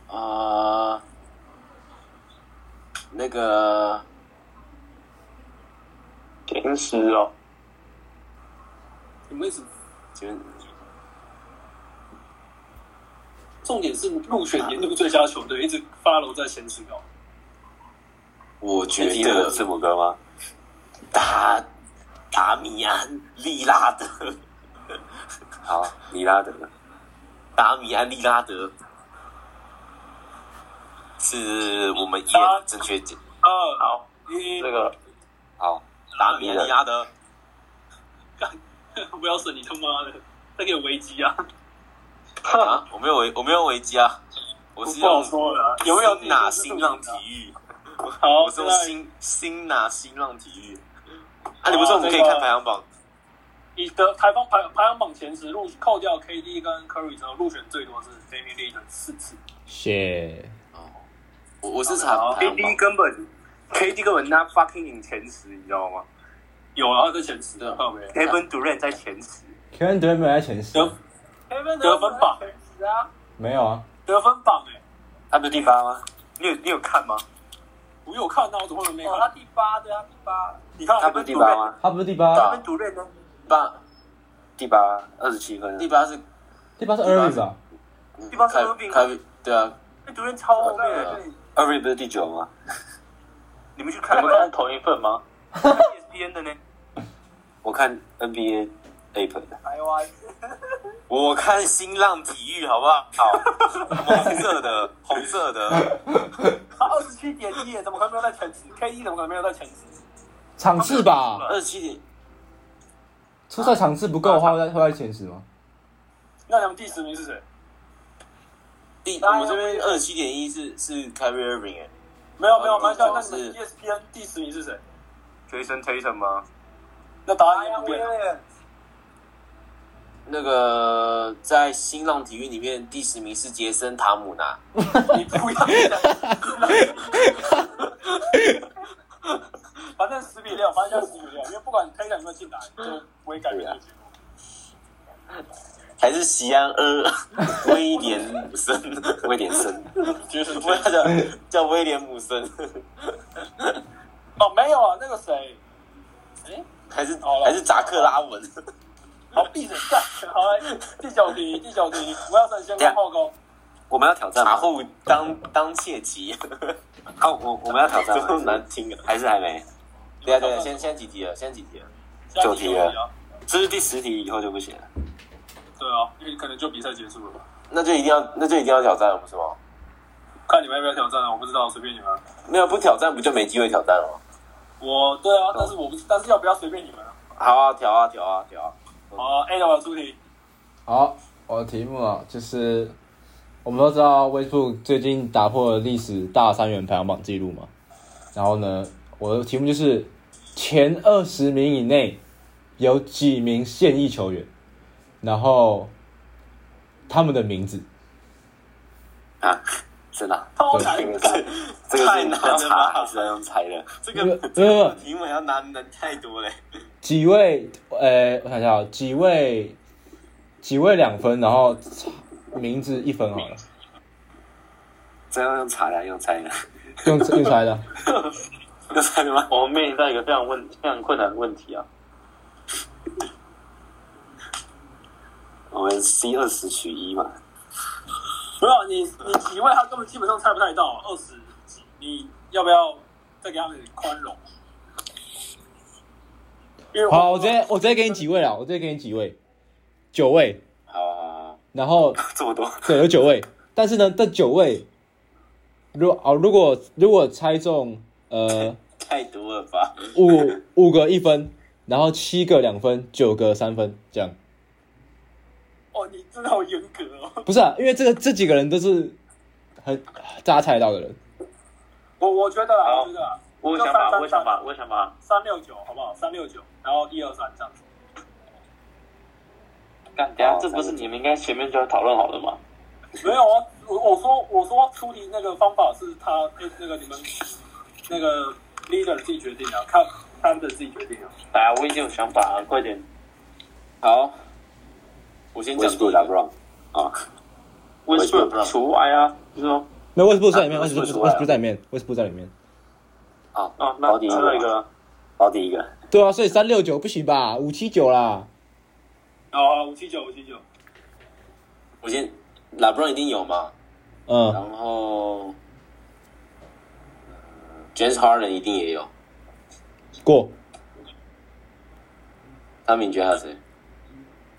啊，那个前十哦，你们一直前重点是入选年度最佳球队，一直 follow 在前十秒。我觉得字母哥吗？达达米安利拉德，好，利拉德，达米安利拉德是我们一的正确解。二好，一，这个好，达米安利拉德，不要死你他妈的，再给我危机啊！啊，我没有危，我没有危机啊，我是用说了，有没有新拿新浪体育，好，我是用新新哪新浪体育。啊，你不是说我们可以看排行榜？你的排行排排行榜前十入扣掉 KD 跟 Curry 之后，入选最多是 Damian l i l l a r 四次。谢。我我是查好排行榜 KD 根本 KD 根本他 fucking 赢前十，你知道吗有啊，他在前十的，靠没？？Kevin Durant 在前十，Kevin Durant 没有在前十，得得分榜，十啊，没有啊。得分榜哎，他不是第八吗？你有你有看吗？我有看到，我怎么会没哦，他看？第八对啊，第八。你看他不是第八吗？他不是第八，Kevin Durant 呢？八第八，二十七分。第八是第八是 Irving 啊？第八是开 Irving 对啊，Kevin Durant 超后面不是第九吗？你们去看你们看同一份吗？ESPN 的呢？我看 NBA App 的。台湾我看新浪体育好不好？好，红色的，红色的，他二十七点一，怎么可能没有在前十？KD 怎么可能没有在前十？场次吧，二十七点，出赛场次不够的话会在会在前十吗？那你们第十名是谁？第我们这边二十七点一是是 Kyrie Irving 哎，没有没有，蛮像。但是 ESPN 第十名是谁？Jason Tatum 吗？那答案也不变。那个在新浪体育里面第十名是杰森塔姆纳，你不要。反正十比六，反正就十比六，因为不管 Tatum 有没有进来，就不会改变。还是西安二 威廉姆森，威廉森，就是不要叫叫威廉姆森，哦，没有啊，那个谁，哎，还是好了还是扎克拉文，好闭嘴干。好来，第九题，第九题，不要算先攻后攻。我们要挑战吗？茶后当当切吉，好，我我们要挑战这么吗？难听啊！还是还没？对啊对啊，先先几题了，先几题了。九题了题啊，这是第十题，以后就不行了。对啊，因为可能就比赛结束了吧。那就一定要那就一定要挑战了，不是吗？看你们要不要挑战啊？我不知道，随便你们啊。没有不挑战不就没机会挑战了吗？我对啊，但是我不，但是要不要随便你们啊？好啊，调啊调啊调啊！好啊，A 的我出题，好，我的题目啊，就是我们都知道 Facebook 最近打破了历史大三元排行榜记录嘛，然后呢，我的题目就是前二十名以内有几名现役球员，然后他们的名字，啊，真的。这个太难了要查吧还是要用猜的？这个这个题目要难难太多嘞。几位，呃，我想一下哦，几位，几位两分，然后名字一分好了，这要用猜的用猜的？用用猜的。用猜的 吗？我们面临到一个非常问非常困难的问题啊。我们 C 二十取一嘛。没有你，你几位他根本基本上猜不太到，二十几，你要不要再给他们点宽容？因为好，我直接我直接给你几位了，我直接给你几位，九位，好好好，然后 这么多，对有九位，但是呢，这九位，如哦如果如果猜中呃 太多了吧？五五个一分，然后七个两分，九个三分，这样。哦，你真的好严格哦。不是啊，因为这个这几个人都是很大家猜得到的人。我我觉得啊，我觉得啊，我有想法，我有想法，我有想法。三六九好不好？三六九，然后一二三这样子。干，等一下这不是你们应该前面就要讨论好了吗？没有啊，我我说我说出题那个方法是他那那个你们那个 leader 自己决定啊，看他们自己决定啊。来啊，我已经有想法了，快点。好，我先讲 Westbrook 个。LeBron 啊，威斯布鲁克除外啊，就是说，没 Westbrook 在里面，啊威斯布鲁克威斯布鲁克威斯布鲁克在里面，威斯布鲁克在里面。啊，啊，那保底一个，保底一个，对啊，所以三六九不行吧？五七九啦。哦，五七九五七九，我先拉布朗一定有嘛，嗯，然后呃 James Harden 一定也有，过。他们你觉得还有谁？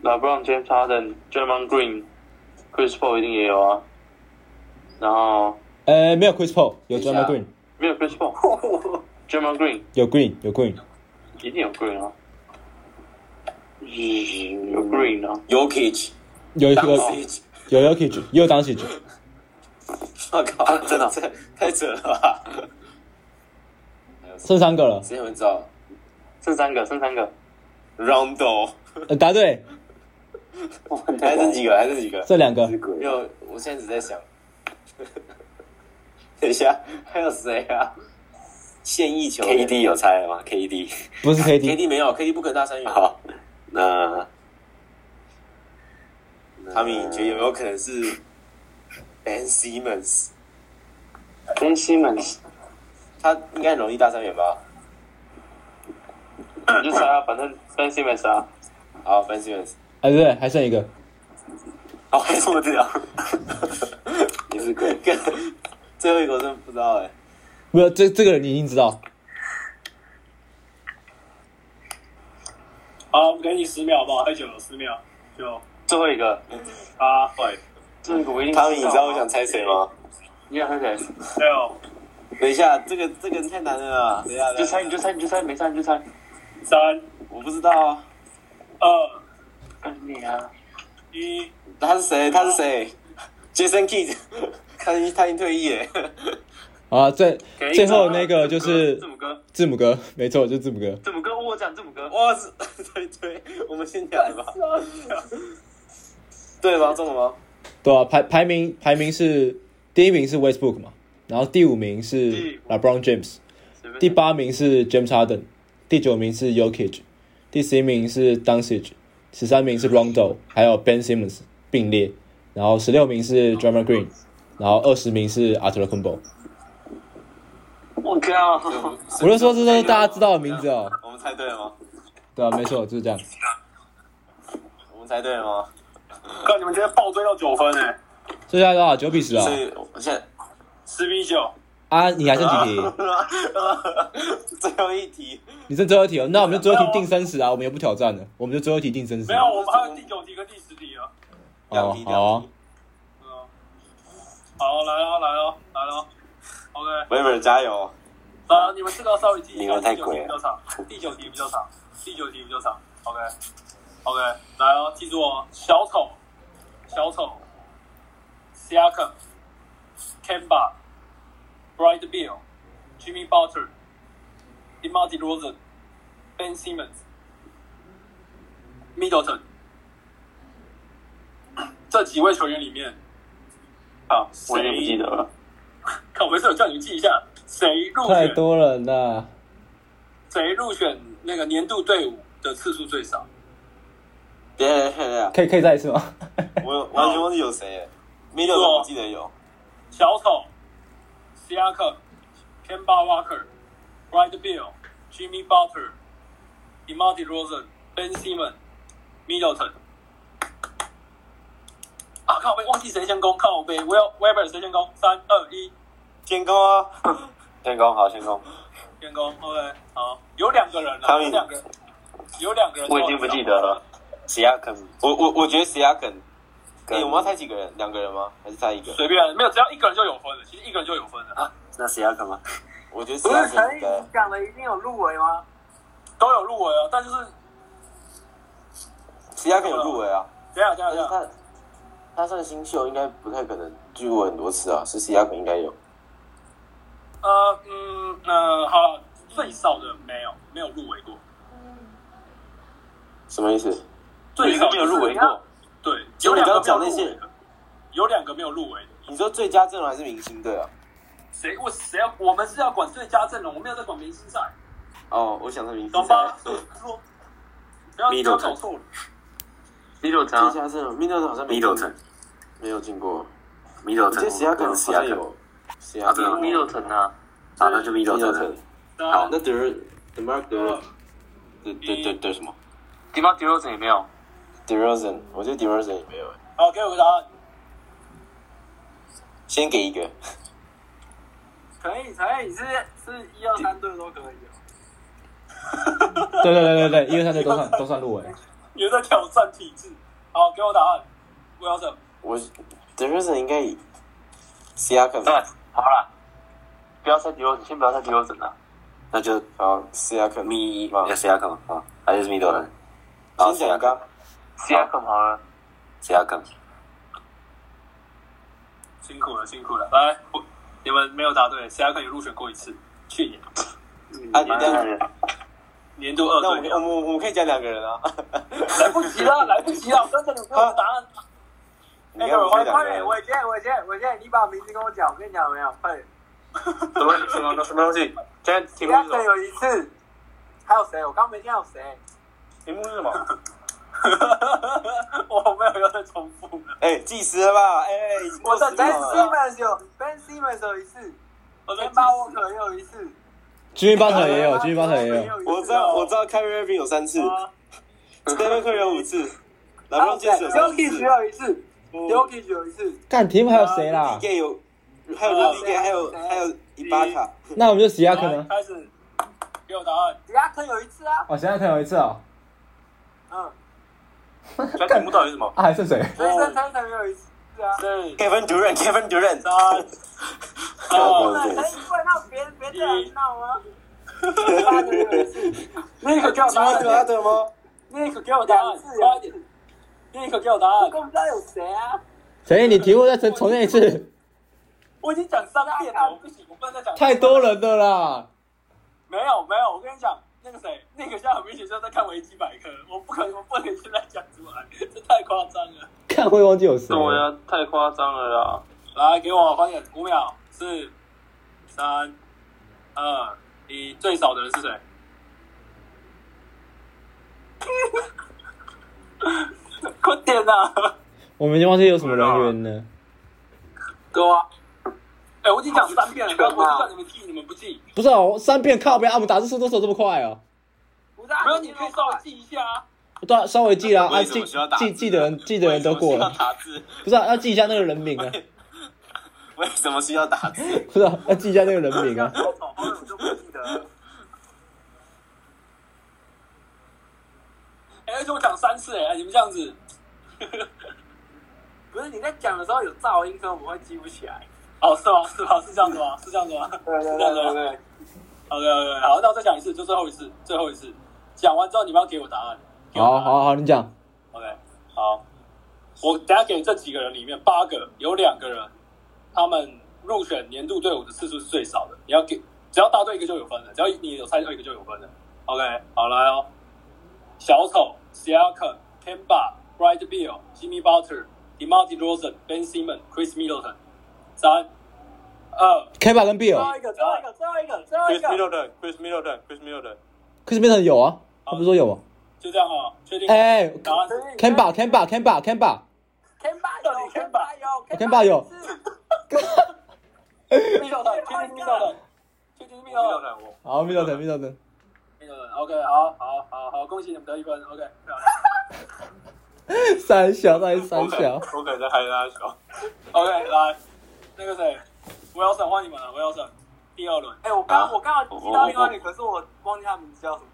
老布朗、James Harden、Draymond Green、Chris Paul 一定也有啊。然后呃，没有 Chris Paul，有等一 Draymond Green，没有 Chris Paul，Draymond Green 有 Green，有 Green，一定有 Green 啊。有 Green 啊，Jokic，有一个有 Jokic，也有 d a n c i 我靠，真的这太扯了吧！还有剩三个了。谁会知道剩三个，剩三个。，Roundo，、呃，答对，还剩几个？还剩几个？这两个有，我现在只在想，等一下还有谁啊？现役球 KD 有猜吗？KD 不是 KD，KD 没有，KD 不可能大三元。好，那他们你觉得有没有可能是 Ben Simmons？Ben Simmons，他应该很容易大三元吧？你就猜啊，反正 Ben Simmons 啊。好，Ben Simmons，哎，对，还剩一个。哦，还这么屌，也是鬼，干最后一个我真的不知道哎。没有，这这个人你一定知道。好，我们给你十秒好不好？太久了，十秒，九最后一个，八最后一个我一定汤米你知道我想猜谁吗？你想猜谁？六等一下，这个这个太难了啊！等一下，就猜，你就猜，你就猜，没猜你就猜。三我不知道啊。二干你啊！一，他是谁？他是谁？Jason Kidd，他已他已经退役耶。啊，最最后那个就是字母哥，字母哥，没错，就是字母哥。字母哥，我讲字母哥。哇，是，对对，我们先讲吧。对吗？中了吗？对啊，排排名排名是第一名是 Westbrook 嘛，然后第五名是 LeBron James，第八名是 James Harden，第九名是 Jokic，第十一名是 d u n c i c 十三名是 Rondo，还有 Ben Simmons 并列，然后十六名是 Drummer Green，然后二十名是 Arthur c o m b o 我靠！我就说这都是大家知道的名字哦。我们猜对了吗？对啊，没错，就是这样。我们猜对了吗？看你们今天暴追到九分哎，剩下多少？九比十啊所！以我现在十比九，啊，你还剩几题？最后一题，你剩最后一题哦，那我们就最后一题定生死啊，我们也不挑战了，我们就最后一题定生死。没有，我们还有第九题跟第十题啊。哦两题，好啊。两题。嗯，好，来了来了来了，OK，维维加油！啊，你们这个稍微记一下，你们太第九题比较长，第九题比较长，第九题比较长，OK。OK，来哦，记住哦，小丑，小丑。S i a k a Kemba、Bright Bill、Jimmy Butler、d e m a r d e r o s e n、Ben Simmons、Middleton 这几位球员里面，啊，我也不记得了。看 我没事，我叫你们记一下，谁入选太多人了。谁入选那个年度队伍的次数最少？别别别别，可以可以再一次吗？我有完全忘记有谁了。米六我记得有，小丑、s i a k a Kemba Walker、Bright Bill、Jimmy Butler、d e m a d e r o s e n、Ben Simmons、Middleton。啊，靠背忘记谁先攻，靠背 Will Weber 谁先攻？三二一，天宫啊！先攻好，先攻，先攻。OK，好，有两个人了，有两个，有两个人。我已经不记得了。谁亚肯我我我觉得 s i a k a 跟哎，我们要猜几个人？两个人吗？还是猜一个？随便，没有，只要一个人就有分了。其实一个人就有分了。啊，那谁亚肯吗？我觉得不是陈毅讲的一定有入围吗？都有入围啊，但就是其他可以有入围啊，等一下等一下等一下，他他算新秀，应该不太可能入围很多次啊，是其他可能应该有。呃嗯呃，好了，最少的没有没有入围过，什么意思？最少没有入围过，对，就你有两个刚刚讲那些没有两个没有入围的。你说最佳阵容还是明星队啊？谁我谁要我们是要管最佳阵容，我没有在管明星赛，哦，我想成明星懂吧？不要不要搞错了。米洛最城，佳阵容，Middleton 好像没 Middleton 没有进过。米斗城我记得，西亚可能好西亚可像有。西亚啊真的吗米洛城啊，啊，那就米斗城好，那德尔德马尔德呃德德德德什么德马迪洛城也没有，d e r o z e n 我觉得 d e r o z e n 也没有。好，给我个答案。先给一个，可以，可以是是一二三队都可以哦。对对对对对，一二三队都算都算入围。你在挑战体制。好，给我答案。我要什么？我 d e r o z e n 应该以西亚可对，好了，不要猜迪洛城，先不要猜迪洛城了，那就好西亚克米要 C 亚克啊，还是米多人？先讲刚西亚肯好了，西亚更，辛苦了，辛苦了。来，我你们没有答对，谁还可以入选过一次？去年啊，蛮这样吓人。年度二那我们我。们我们可以讲两个人啊。来不及了，来不及了，真的，你给我答案。你看我们快快点，伟杰，伟杰，伟杰，你把名字跟我讲，我跟你讲有没有？快点，什么什么什么东西？现在题第二个目是什么？有一次，还有谁？我刚刚没听到有谁？题目是什么？我没有要再重复了。哎，计时了吧？哎，我的 Ben 了。Simmons 有 Ben Simmons 有一次我在，Ben b a w a l 也有一次 Jimmy Butler 也有，Jimmy Butler 也有。我知道，我知道 k y r i Irving 有三次，Stephen Curry 有五次 James 有三 Jokic 次有一次，Jokic 有一次，干题目还有谁啦？，Rudy Gay 有，还有 Rudy Gay，还有还有伊巴卡。那我们就史亚克呢？开始，给我答案。迪亚克有一次啊，哦，史亚克有一次哦。嗯，现在题目到底是什么？啊，还剩谁？所以森森森有一次啊。对、Kevin Durant，Kevin Durant，三、不二、能，可以不能让别人别这样闹吗？那个给我答吉马案，德吗？那个给我答案，快一点。那个给我答案。我不知道有谁啊。陈毅，你题目再重重念一次。我已经讲三遍了，我不行，我不能再讲。太多人的啦！没有没有，我跟你讲，那个谁，那个现在很明显就是在看维基百科，我不可能，我不能现在讲出来，这太夸张了。看会忘记有谁。对呀，太夸张了啦！来，给我快点，五秒，四、三、二、一，最少的人是谁？快点呐！我们已经忘记有什么人员呢？哥、啊。哎，我已经讲三遍了，刚刚叫你们记，你们不记。不是哦，三遍靠边啊！我们打字速度手这么快哦。不是啊，没有，你可以稍微记一下啊。对啊，稍微记啦，啊为什记记记的人记的人都过了要，打字？不是啊，要记一下那个人名啊，为什么需要打字？不是啊，要记一下那个人名啊。好丑，好久就不记得了。哎，而且我讲三次，哎，你们这样子，不是你在讲的时候有噪音，所以我们会记不起来。哦，是吗？是吗？是这样子吗？是这样子吗？对对是这样子吗对。OK OK，好，那我再讲一次，就最后一次，最后一次。讲完之后，你们要给我答案。答案好好好，你讲。OK，好，我等下给这几个人里面八个，有两个人，他们入选年度队伍的次数是最少的。你要给，只要答对一个就有分了，只要你有猜对一个就有分了。OK，好来哦，小丑、Siakam、Kemba、Bright Bill、Jimmy Butler、DeMar DeRozan、Ben Simmons、Chris Middleton，三、二、k e b a 跟最 Bill，最后一个，最后一个，最后一个，最后一 Chris 个。Middleton，Chris Middleton，Chris Middleton。Chris Middleton 有啊，他不是说有吗？就这样啊，确定？哎答案是，Kemba Kemba Kemba Kemba，Kemba 有，Kemba 有 Kemba 有 密道的，确定密道的，确定密道的。好 Middleton Middleton，OK，好好好好，恭喜你们得一分。OK，漂亮。三小到底三小，我可能在嗨他小。OK，来，那个谁，Wilson 换你们了，Wilson，第二轮。哎，我刚我刚好提到另外一个，可是我忘记他名字叫什么。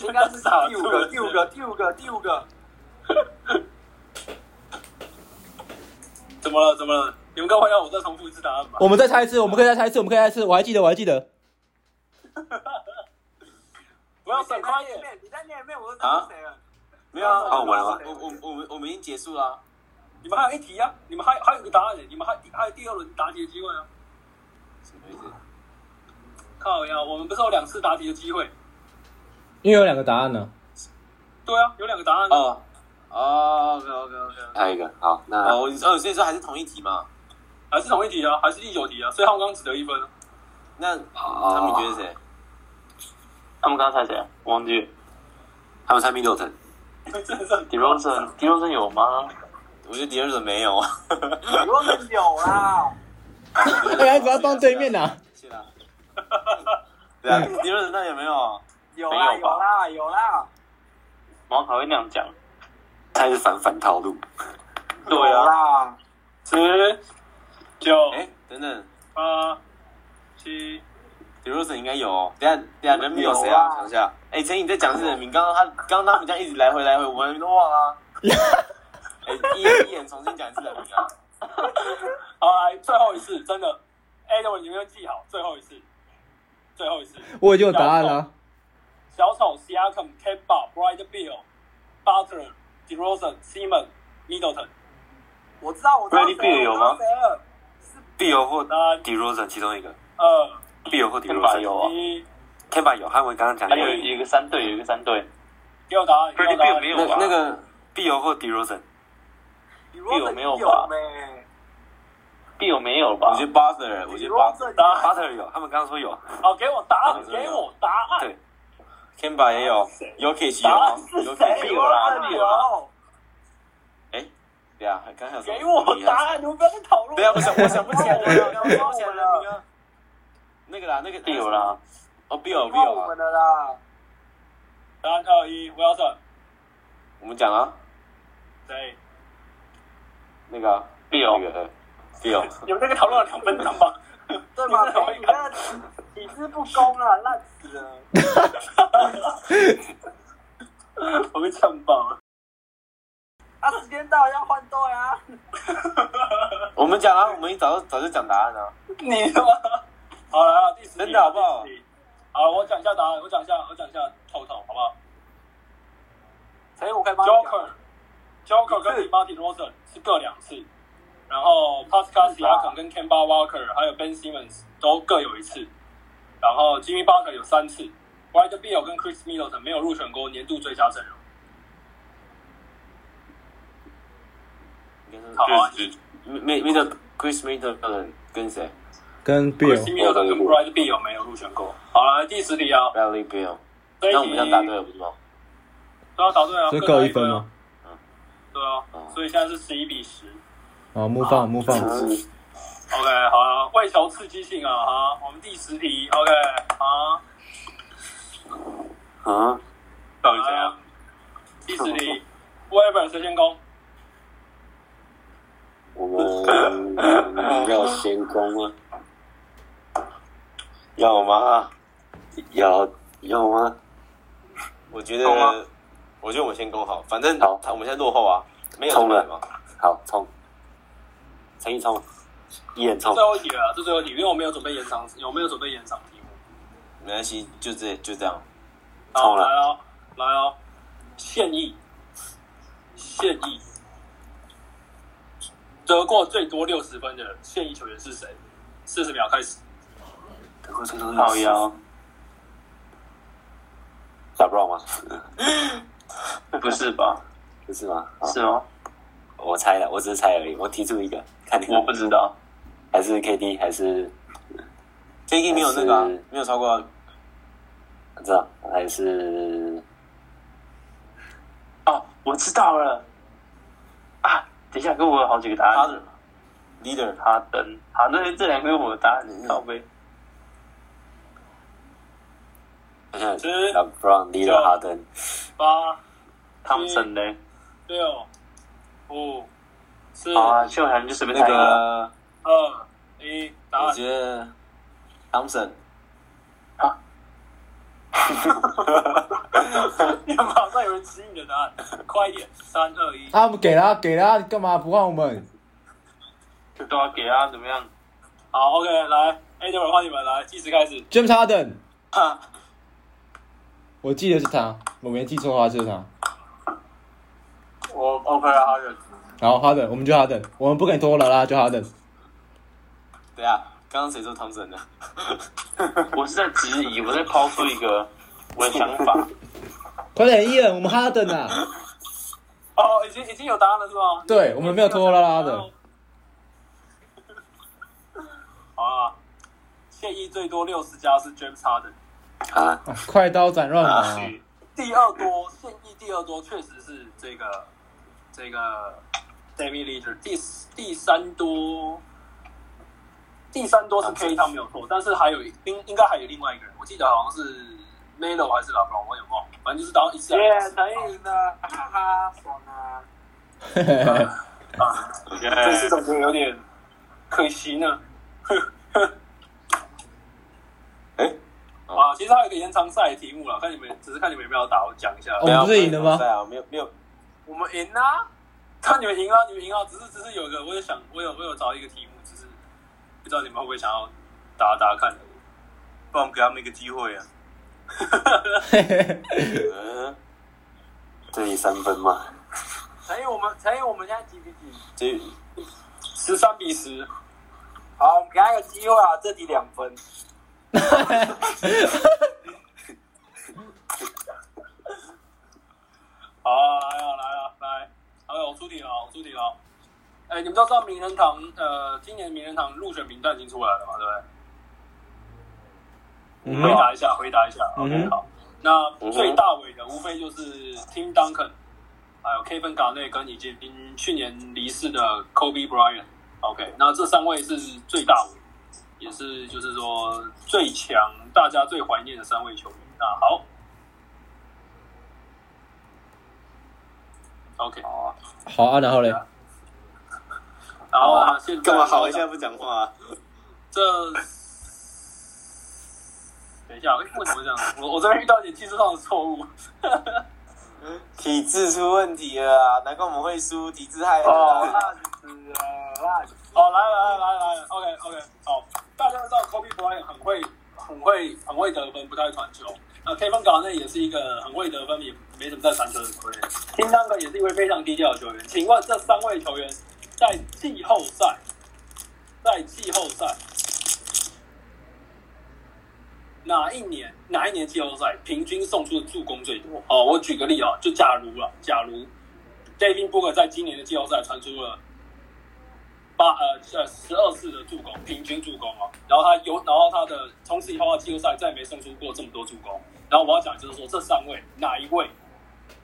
应该是第五个，第五个，第五个，第五个。怎么了？怎么了？你们刚回答我再重复一次答案吧。我们再猜一次，我们可以再猜一次，我们可以再猜一次，我还记得，我还记得。不要省快一点。你在念一遍，我都知道是谁了。没有啊，哦完了完我我我们我们已经结束了啊。你们还有一题啊！你们还还有一个答案呢，你们还还有第二轮答题的机会啊！什么意思？靠呀，我们不是有两次答题的机会？因为有两个答案呢。对啊，有两个答案。哦哦，OK OK OK。还有一个好，那哦，我哦，所以说还是同一题嘛？还是同一题啊，还是第九题啊，所以他们刚刚只得一分啊。那他们觉得谁？他们刚才猜谁啊？忘记。他们猜密六层，真的是迪罗森，迪罗森有吗？我觉得迪尔森没有啊。你说是有啦，哎，不要帮对面呐！谢啦。对啊，迪尔森那有没有？有啦，有啦，有啦，毛卡会那样讲。他是反反套路，对啊，十、九、哎，等等，八、七，迪尔森应该有哦。等下等下人名有谁啊？想一下。哎，陈颖在讲是人名，刚刚他刚刚他们这样一直来回来回，我们都忘了。哎，一眼一眼重新讲一次人名啊。好来，最后一次，真的 a d 你们要记好，最后一次，最后一次。我已经有答案了。小丑 Siakam、Kemba、Brad Bill、Butler、DeRozan、Simon、Middleton。我知道，我知道 Bradley Beal 有吗谁了？必有或三、迪罗森其中一个，二、必有或迪罗森天吧有啊，一，t e m 有，汉文刚刚讲还有的，一个三队，有一个三队。给我答案，给我 Bradley 答 Beal 案。没有吧？那那个必有或迪罗森，你罗有没有吧有没？必有没有吧我？觉得 Butler，我觉得罗 Butler。森答案巴特尔有，他们刚刚说有，好，给我答案，好给我答案。对 Kemba 也有 y o k i c 有答案是有 k 谁 i 罗有啦，森有啦。有，对啊，刚才有什么给我答案，你们不要再讨论。对啊，我想我想不起来了，我我想不起来人名啊。那个啦，那个必有啦。哦，Bill 换 Bill 啊我们，的啦。三二一，Wilson，我们讲啊，谁？那个啊必有那个呃 Bill，你们那个讨论了两分钟吧？对吧？你们你那个体制不公啊，烂死了。我被呛爆了。啊，时间到要换队啊！我们讲啊，我们一早就早就讲答案了。你他妈！好了啊，第十题真的好不好好，我讲一下答案，我讲一下，我讲一下透透，好不好谁我可以？Joker，Joker 跟 Martin Rosen 是各两次，然后 Pascal Siakam 跟 Kemba Walker 还有 Ben Simmons 都各有一次，然后 Jimmy Butler 有三次，Brad Beal 跟 Chris Middleton 没有入选过年度最佳阵容。好啊就是没没的 Chris Middleton 跟谁跟 Chris Bill，Middleton 跟 Brad Beal 没有入选过。好了，第十题啊，？Bradley Bill，那我们题这样答对了不是吗？都要答对啊，这各各一分吗打一分啊？？对啊，所以现在是十一比十。好，木放木放。OK，好啊，为求刺激性啊，哈，我们第十题，OK，好，啊，到底谁啊？来啊，第十题，Weber 谁先攻？我们要先攻吗？要吗？要要吗？我觉得，我觉得我先攻好，反正好我们现在落后啊，没有冲了。好，冲！陈毅冲，一眼冲最。后一题了，这最后一题，因为我没有准备延长，有没有准备延长题目？没关系，就这就这样。好，来哦，来哦，现役，现役，得过最多六十分的现役球员是谁？四十秒开始。得过最多靠腰，打不到吗？不是吧？不是吗？是吗？我猜的，我只是猜而已。我提出一个，看你我不知道。还是 KD 还是 KD 没有那个、啊，没有超过知道还是哦，我知道了。啊，等一下，给我有好几个答案。leader。哈登，好，那这两个是我的答案，靠背。好像十 LeBron、l e a d e r 哈登，八、汤森呢？六、五、四、好啊，秀涵就随便那猜一个。个，二、一，答我案。觉得 Thompson 你们马上有人指你的答案，快一点，三二一。啊，我们给了给他，干嘛不换我们？都要给啊，怎么样？好，OK，来，A 队换你们来，计时开始。James Harden，哈，我记得是他，我没记错的话就是他。我 OK 啊，好的。然后 Harden，我们就 Harden，我们不敢拖了啦，就 Harden。对啊，刚刚谁说汤神的？我是在质疑，我在抛出一个 我的想法。快点，伊恩，我们 Harden 啊！哦，已经已经有答案了是吗？对，我们没有拖拖拉拉的。好啊，现役最多六十加是 James Harden，啊，啊快刀斩乱麻。去第二多现役第二多确实是这个这个 David Leader，第第三多第三多是 K 他没有错，但是还有应应该还有另外一个人，我记得好像是 Melo 还是 LeBron，我也忘了，反正就是当一次耶，陈颖的，哈哈，爽啊！啊，这次总觉得有点可惜呢。哎，啊，其实还有一个延长赛的题目啦，看你们只是看你们有没有打，我讲一下。我们不是赢了吗啊，没有没有，我们赢啊！看你们赢啊，你们赢啊！只是只是有一个，我有想，我有我有找一个题目，不知道你们会不会想要打打看。不然我们给他们一个机会啊。嗯，这里三分嘛，陈颖，我们陈颖，我们现在几比几？这十三比十，好，我们给他一个机会啊，这题两分。好啊，来啊，来啊，来！好，我出题了，我出题了。哎，你们都知道名人堂，呃，今年名人堂入选名单已经出来了嘛，对不对？嗯回答一下，回答一下。嗯 OK，好。那最大尾的无非就是 Tim Duncan，还有 Kevin Garnett 跟已经去年离世的 Kobe Bryant。OK，那这三位是最大尾，也是就是说最强，大家最怀念的三位球员。那好，OK，好啊。好啊，然后嘞，然后呢，现在干嘛好一下不讲话啊？这等一下，为什么这样？我我这边遇到一点技术上的错误。体质出问题了啊！难怪我们会输，体质害的哦啊。烂死了，烂死了！哦，来来来来来，OK OK，好，大家都知道 Kobe Bryant 很会很会很会得分，不太传球。那 Kevin Garnett 也是一个很会得分，也没怎么在传球的球员。Tim Duncan 也是一位非常低调的球员。请问这三位球员在季后赛，在季后赛哪一年哪一年季后赛平均送出的助攻最多？哦，我举个例啊，就假如啊，假如 David Booker 在今年的季后赛传出了八呃呃十二次的助攻，平均助攻哦。然后他有，然后他的从此以后他季后赛再没送出过这么多助攻。然后我要讲就是说，这三位哪一位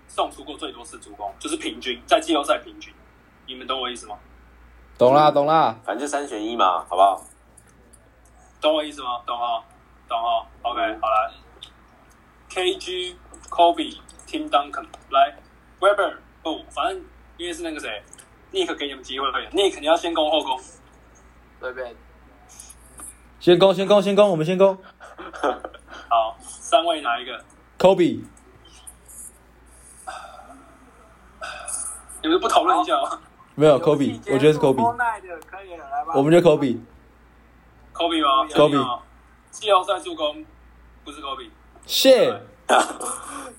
送出过最多次助攻？就是平均在季后赛平均，你们懂我意思吗？懂啦懂啦，反正就三选一嘛，好不好？懂我意思吗？懂哈，懂哈。OK，好啦，KG、Kobe、Tim Duncan 来，Weber 不，反正因为是那个谁，Nick 给你们机会，Nick 你要先攻后攻。随便。先攻先攻先攻，我们先攻。好，三位哪一个？Kobe，你们不讨论一下吗没有 Kobe，我觉得是 Kobe，的可以，来吧。我们就 Kobe。？Kobe 吗 Kobe 季后赛助攻不是 Kobe，Shit，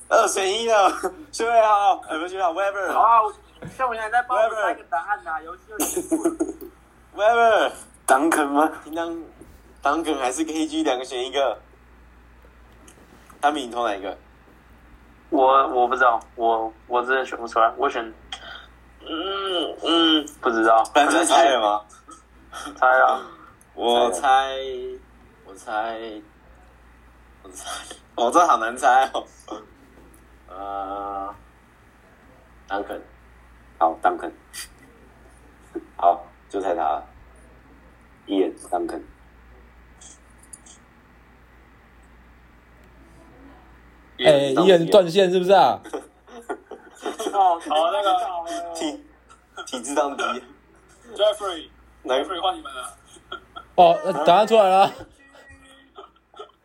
二选一了，学会好，有没有学好好啊，我像我现在在帮我猜个答案呐，游戏就结束了。当肯吗？听当当梗还是 KG 两个选一个，他们你投哪一个？我我不知道，我我真的选不出来，我选，嗯嗯，不知道，反正猜了吗？猜啊，我猜，我猜，我猜，哦，这好难猜哦。呃，当肯，好，当肯。好，就猜他了。一眼当肯。哎，伊人断线是不是啊？哦，好那个体体质当低，Jeffrey，Jeffrey 哪个？换你们了。哦，那答案出来了，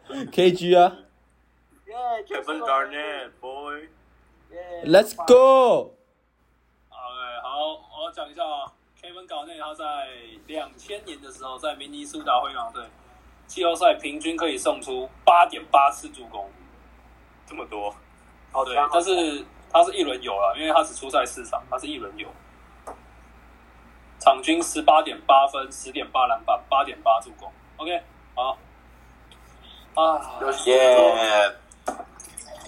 KG 啊。耶 Kevin Garnett boy，耶，Let's go。OK，好，我要讲一下啊，Kevin 搞内他在两千年的时候，在明尼苏达灰狼队季后赛平均可以送出八点八次助攻，这么多，对好强，，但是他是一轮游了，因为他只出赛四场，他是一轮游，场均十八点八分，十点八篮板，八点八助攻。OK，好，啊，有谢。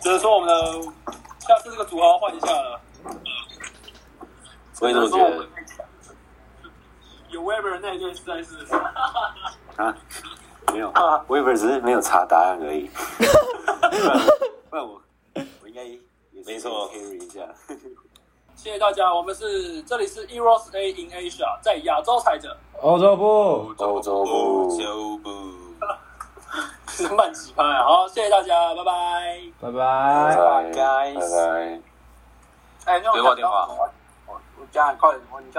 只能说我们的下次这个组合要换一下了，我也这么觉得。有 Weber 那一队实在是，啊，没有，Weber 只是没有查答案而已。不 然不然我我应该也没错 carry 一下。谢谢大家，我们是这里是 Eros A in Asia，在亚洲踩着，欧洲部，欧洲部洲部，是 慢几拍啊，好，谢谢大家，拜拜。拜拜拜。拜拜拜。哎，那我不要挂电话我我讲快点，我你叫我